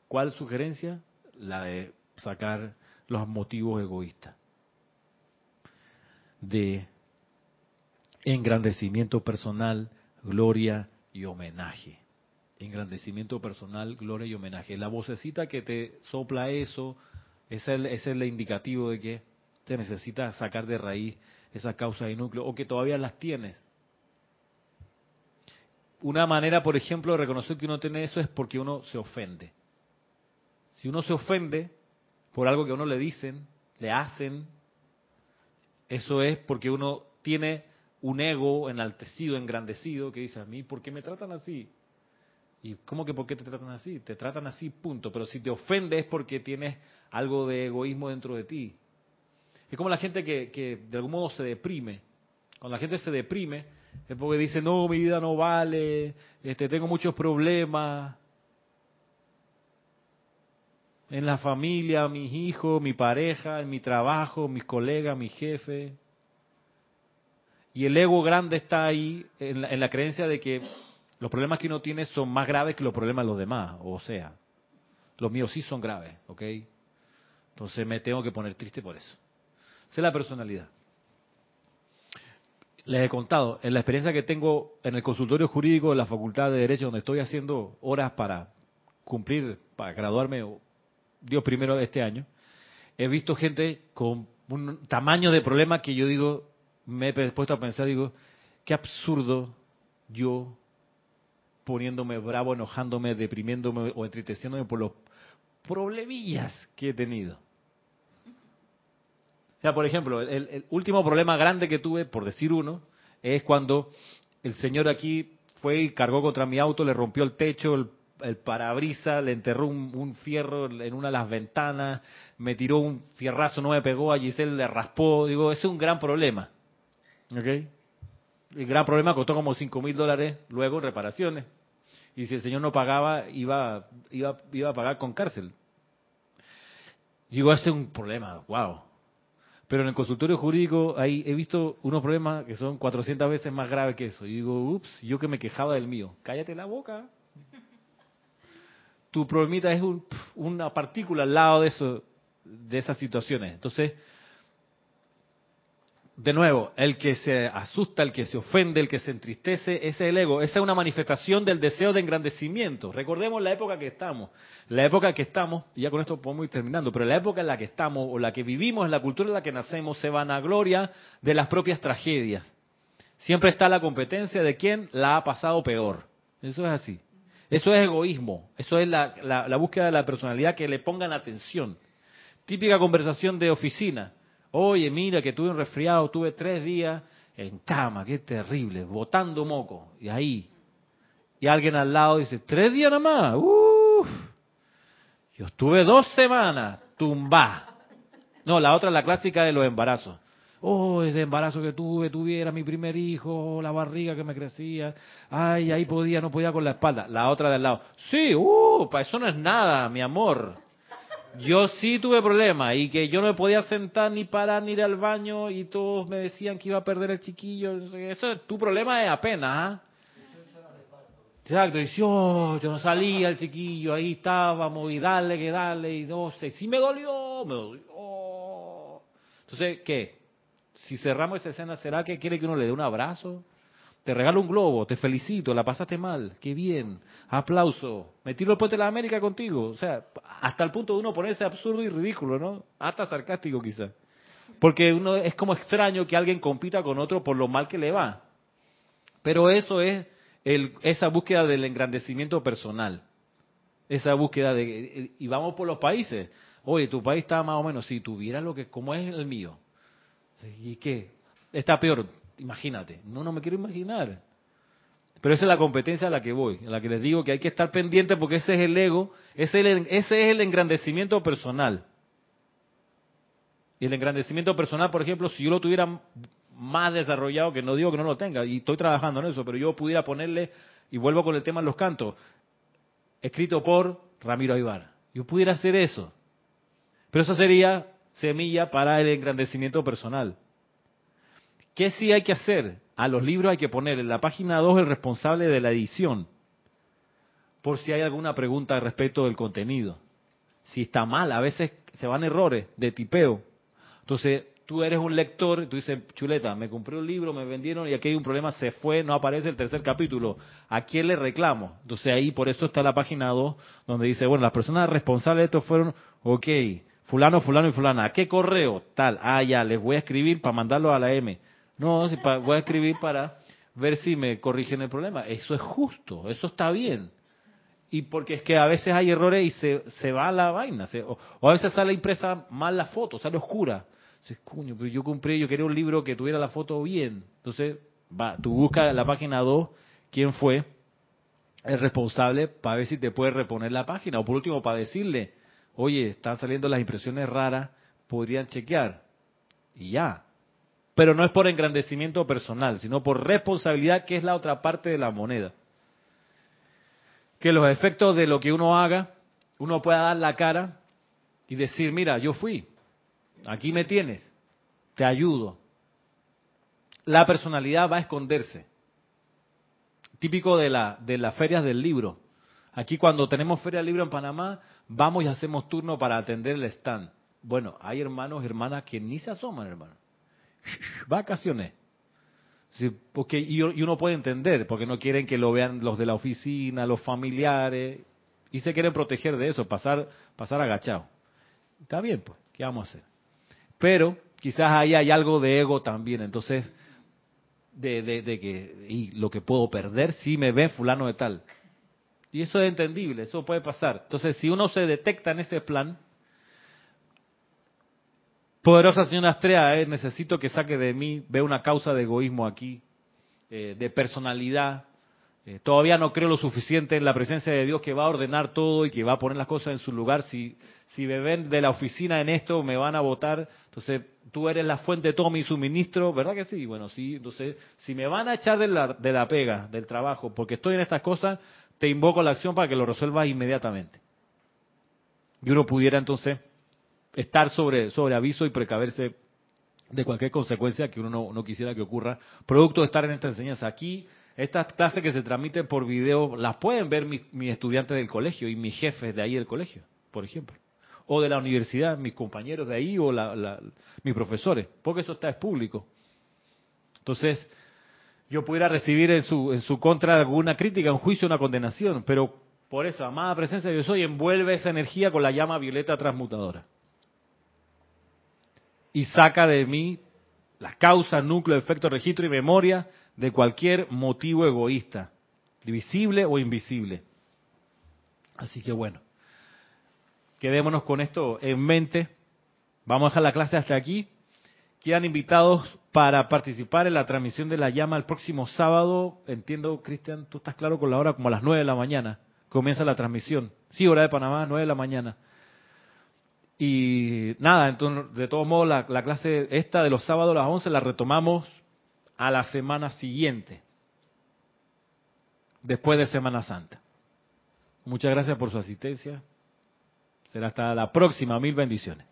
¿Cuál sugerencia? La de sacar los motivos egoístas de engrandecimiento personal, gloria y homenaje. Engrandecimiento personal, gloria y homenaje. La vocecita que te sopla eso, ese es el, indicativo de que te necesitas sacar de raíz esas causas y núcleos, o que todavía las tienes. Una manera, por ejemplo, de reconocer que uno tiene eso es porque uno se ofende. Si uno se ofende por algo que a uno le dicen, le hacen, eso es porque uno tiene un ego enaltecido, engrandecido, que dice a mí, ¿por qué me tratan así? ¿Y cómo que por qué te tratan así? Te tratan así, punto. Pero si te ofende es porque tienes algo de egoísmo dentro de ti. Es como la gente que, que de algún modo se deprime. Cuando la gente se deprime es porque dice, no, mi vida no vale, este, tengo muchos problemas. En la familia, mis hijos, mi pareja, en mi trabajo, mis colegas, mi jefe. Y el ego grande está ahí en la, en la creencia de que los problemas que uno tiene son más graves que los problemas de los demás. O sea, los míos sí son graves, ¿ok? Entonces me tengo que poner triste por eso. Esa es la personalidad. Les he contado, en la experiencia que tengo en el consultorio jurídico de la Facultad de Derecho, donde estoy haciendo horas para cumplir, para graduarme, Dios primero este año, he visto gente con un tamaño de problema que yo digo, me he puesto a pensar, digo, qué absurdo yo poniéndome bravo, enojándome, deprimiéndome o entristeciéndome por los problemillas que he tenido. O sea, por ejemplo, el, el, último problema grande que tuve, por decir uno, es cuando el señor aquí fue y cargó contra mi auto, le rompió el techo, el, el parabrisa, le enterró un, fierro en una de las ventanas, me tiró un fierrazo, no me pegó, a Giselle le raspó. Digo, ese es un gran problema. ¿Ok? El gran problema costó como 5 mil dólares luego reparaciones. Y si el señor no pagaba, iba, iba, iba a pagar con cárcel. Digo, ese es un problema, wow. Pero en el consultorio jurídico ahí he visto unos problemas que son 400 veces más graves que eso. Y digo, ups, yo que me quejaba del mío. Cállate la boca. Tu problemita es un, una partícula al lado de eso, de esas situaciones. Entonces, de nuevo, el que se asusta, el que se ofende, el que se entristece, ese es el ego. Esa es una manifestación del deseo de engrandecimiento. Recordemos la época que estamos. La época que estamos, y ya con esto podemos ir terminando, pero la época en la que estamos o la que vivimos, en la cultura en la que nacemos, se vanagloria de las propias tragedias. Siempre está la competencia de quién la ha pasado peor. Eso es así. Eso es egoísmo. Eso es la, búsqueda de la personalidad que le pongan atención. Típica conversación de oficina. Oye, mira que tuve un resfriado, tuve tres días en cama, qué terrible, botando moco. Y ahí. Y alguien al lado dice, tres días nada más. Uf. Yo estuve dos semanas, tumba. No, la otra es la clásica de los embarazos. Oh, ese embarazo que tuve, tuviera mi primer hijo, la barriga que me crecía. Ay, ahí podía, no podía con la espalda. La otra de al lado. Sí, uh, para eso no es nada, mi amor. Yo sí tuve problemas y que yo no me podía sentar ni parar ni ir al baño y todos me decían que iba a perder el chiquillo. Eso, tu problema es apenas, ¿ah? Exacto, y yo, yo no salía el chiquillo, ahí estábamos y dale, que dale, y no sé, sí me dolió, me dolió. Entonces, ¿qué? Si cerramos esa escena, ¿será que quiere que uno le dé un abrazo? Te regalo un globo, te felicito, la pasaste mal, qué bien, aplauso, me tiro el puente de la América contigo. O sea, hasta el punto de uno ponerse absurdo y ridículo, ¿no? Hasta sarcástico quizá. Porque uno es como extraño que alguien compita con otro por lo mal que le va. Pero eso es el, esa búsqueda del engrandecimiento personal. Esa búsqueda de... Y vamos por los países. Oye, tu país está más o menos, si tuviera lo que... como es el mío. ¿Y qué? Está peor, imagínate. No, no me quiero imaginar. Pero esa es la competencia a la que voy, a la que les digo que hay que estar pendiente porque ese es el ego, ese es el, ese es el engrandecimiento personal. Y el engrandecimiento personal, por ejemplo, si yo lo tuviera más desarrollado, que no digo que no lo tenga, y estoy trabajando en eso, pero yo pudiera ponerle, y vuelvo con el tema de los cantos, escrito por Ramiro Aybar. Yo pudiera hacer eso. Pero eso sería semilla para el engrandecimiento personal. ¿Qué sí hay que hacer? A los libros hay que poner en la página 2 el responsable de la edición, por si hay alguna pregunta respecto del contenido. Si está mal, a veces se van errores de tipeo. Entonces, tú eres un lector, tú dices, chuleta, me compré un libro, me vendieron y aquí hay un problema, se fue, no aparece el tercer capítulo. ¿A quién le reclamo? Entonces ahí, por eso está la página 2, donde dice, bueno, las personas responsables de esto fueron, ok, fulano, fulano y fulana. ¿A qué correo? Tal. Ah, ya, les voy a escribir para mandarlo a la M. No, voy a escribir para ver si me corrigen el problema. Eso es justo, eso está bien. Y porque es que a veces hay errores y se, se va la vaina. o, a veces sale impresa mal la foto, sale oscura. Dices, cuño, pero yo compré, yo quería un libro que tuviera la foto bien. Entonces, va, tú buscas la página 2, quién fue el responsable para ver si te puede reponer la página. O por último, para decirle, oye, están saliendo las impresiones raras, podrían chequear. Y ya. Pero no es por engrandecimiento personal, sino por responsabilidad, que es la otra parte de la moneda. Que los efectos de lo que uno haga, uno pueda dar la cara y decir, mira, yo fui, aquí me tienes, te ayudo. La personalidad va a esconderse. Típico de, la, de las ferias del libro. Aquí cuando tenemos feria del libro en Panamá, vamos y hacemos turno para atender el stand. Bueno, hay hermanos y hermanas que ni se asoman, hermano. Vacaciones. porque, y, uno puede entender, porque no quieren que lo vean los de la oficina, los familiares, y se quieren proteger de eso, pasar, pasar agachado. Está bien, pues, ¿qué vamos a hacer? Pero quizás ahí hay algo de ego también, entonces, de, de, de que, y lo que puedo perder si me ve fulano de tal. Y eso es entendible, eso puede pasar. Entonces, si uno se detecta en ese plan, poderosa señora Astrea, eh, necesito que saque de mí, ve una causa de egoísmo aquí, eh, de personalidad. Eh, todavía no creo lo suficiente en la presencia de Dios que va a ordenar todo y que va a poner las cosas en su lugar. Si, si me ven de la oficina en esto, me van a votar. Entonces, tú eres la fuente de todo mi suministro, ¿verdad que sí? Bueno, sí. Entonces, si me van a echar de la, de la pega, del trabajo, porque estoy en estas cosas, te invoco la acción para que lo resuelvas inmediatamente. Y uno pudiera entonces estar sobre, sobre aviso y precaverse de cualquier consecuencia que uno no, quisiera que ocurra, producto de estar en esta enseñanza. Aquí, estas clases que se transmiten por video, las pueden ver mis, estudiantes del colegio y mis jefes de ahí del colegio, por ejemplo. O de la universidad, mis compañeros de ahí o mis profesores, porque eso está es público. Entonces, yo pudiera recibir en su, en su contra alguna crítica, un juicio, una condenación, pero por eso, amada presencia de Dios hoy, envuelve esa energía con la llama violeta transmutadora. Y saca de mí las causas, núcleo, efecto, registro y memoria de cualquier motivo egoísta, visible o invisible. Así que bueno, quedémonos con esto en mente. Vamos a dejar la clase hasta aquí. Quedan invitados para participar en la transmisión de la llama el próximo sábado. Entiendo, Cristian, tú estás claro con la hora, como a las 9 de la mañana. Comienza la transmisión. Sí, hora de Panamá, 9 de la mañana. Y nada, entonces, de todos modos, la, la clase esta de los sábados a las 11 la retomamos a la semana siguiente, después de Semana Santa. Muchas gracias por su asistencia. Será hasta la próxima. Mil bendiciones.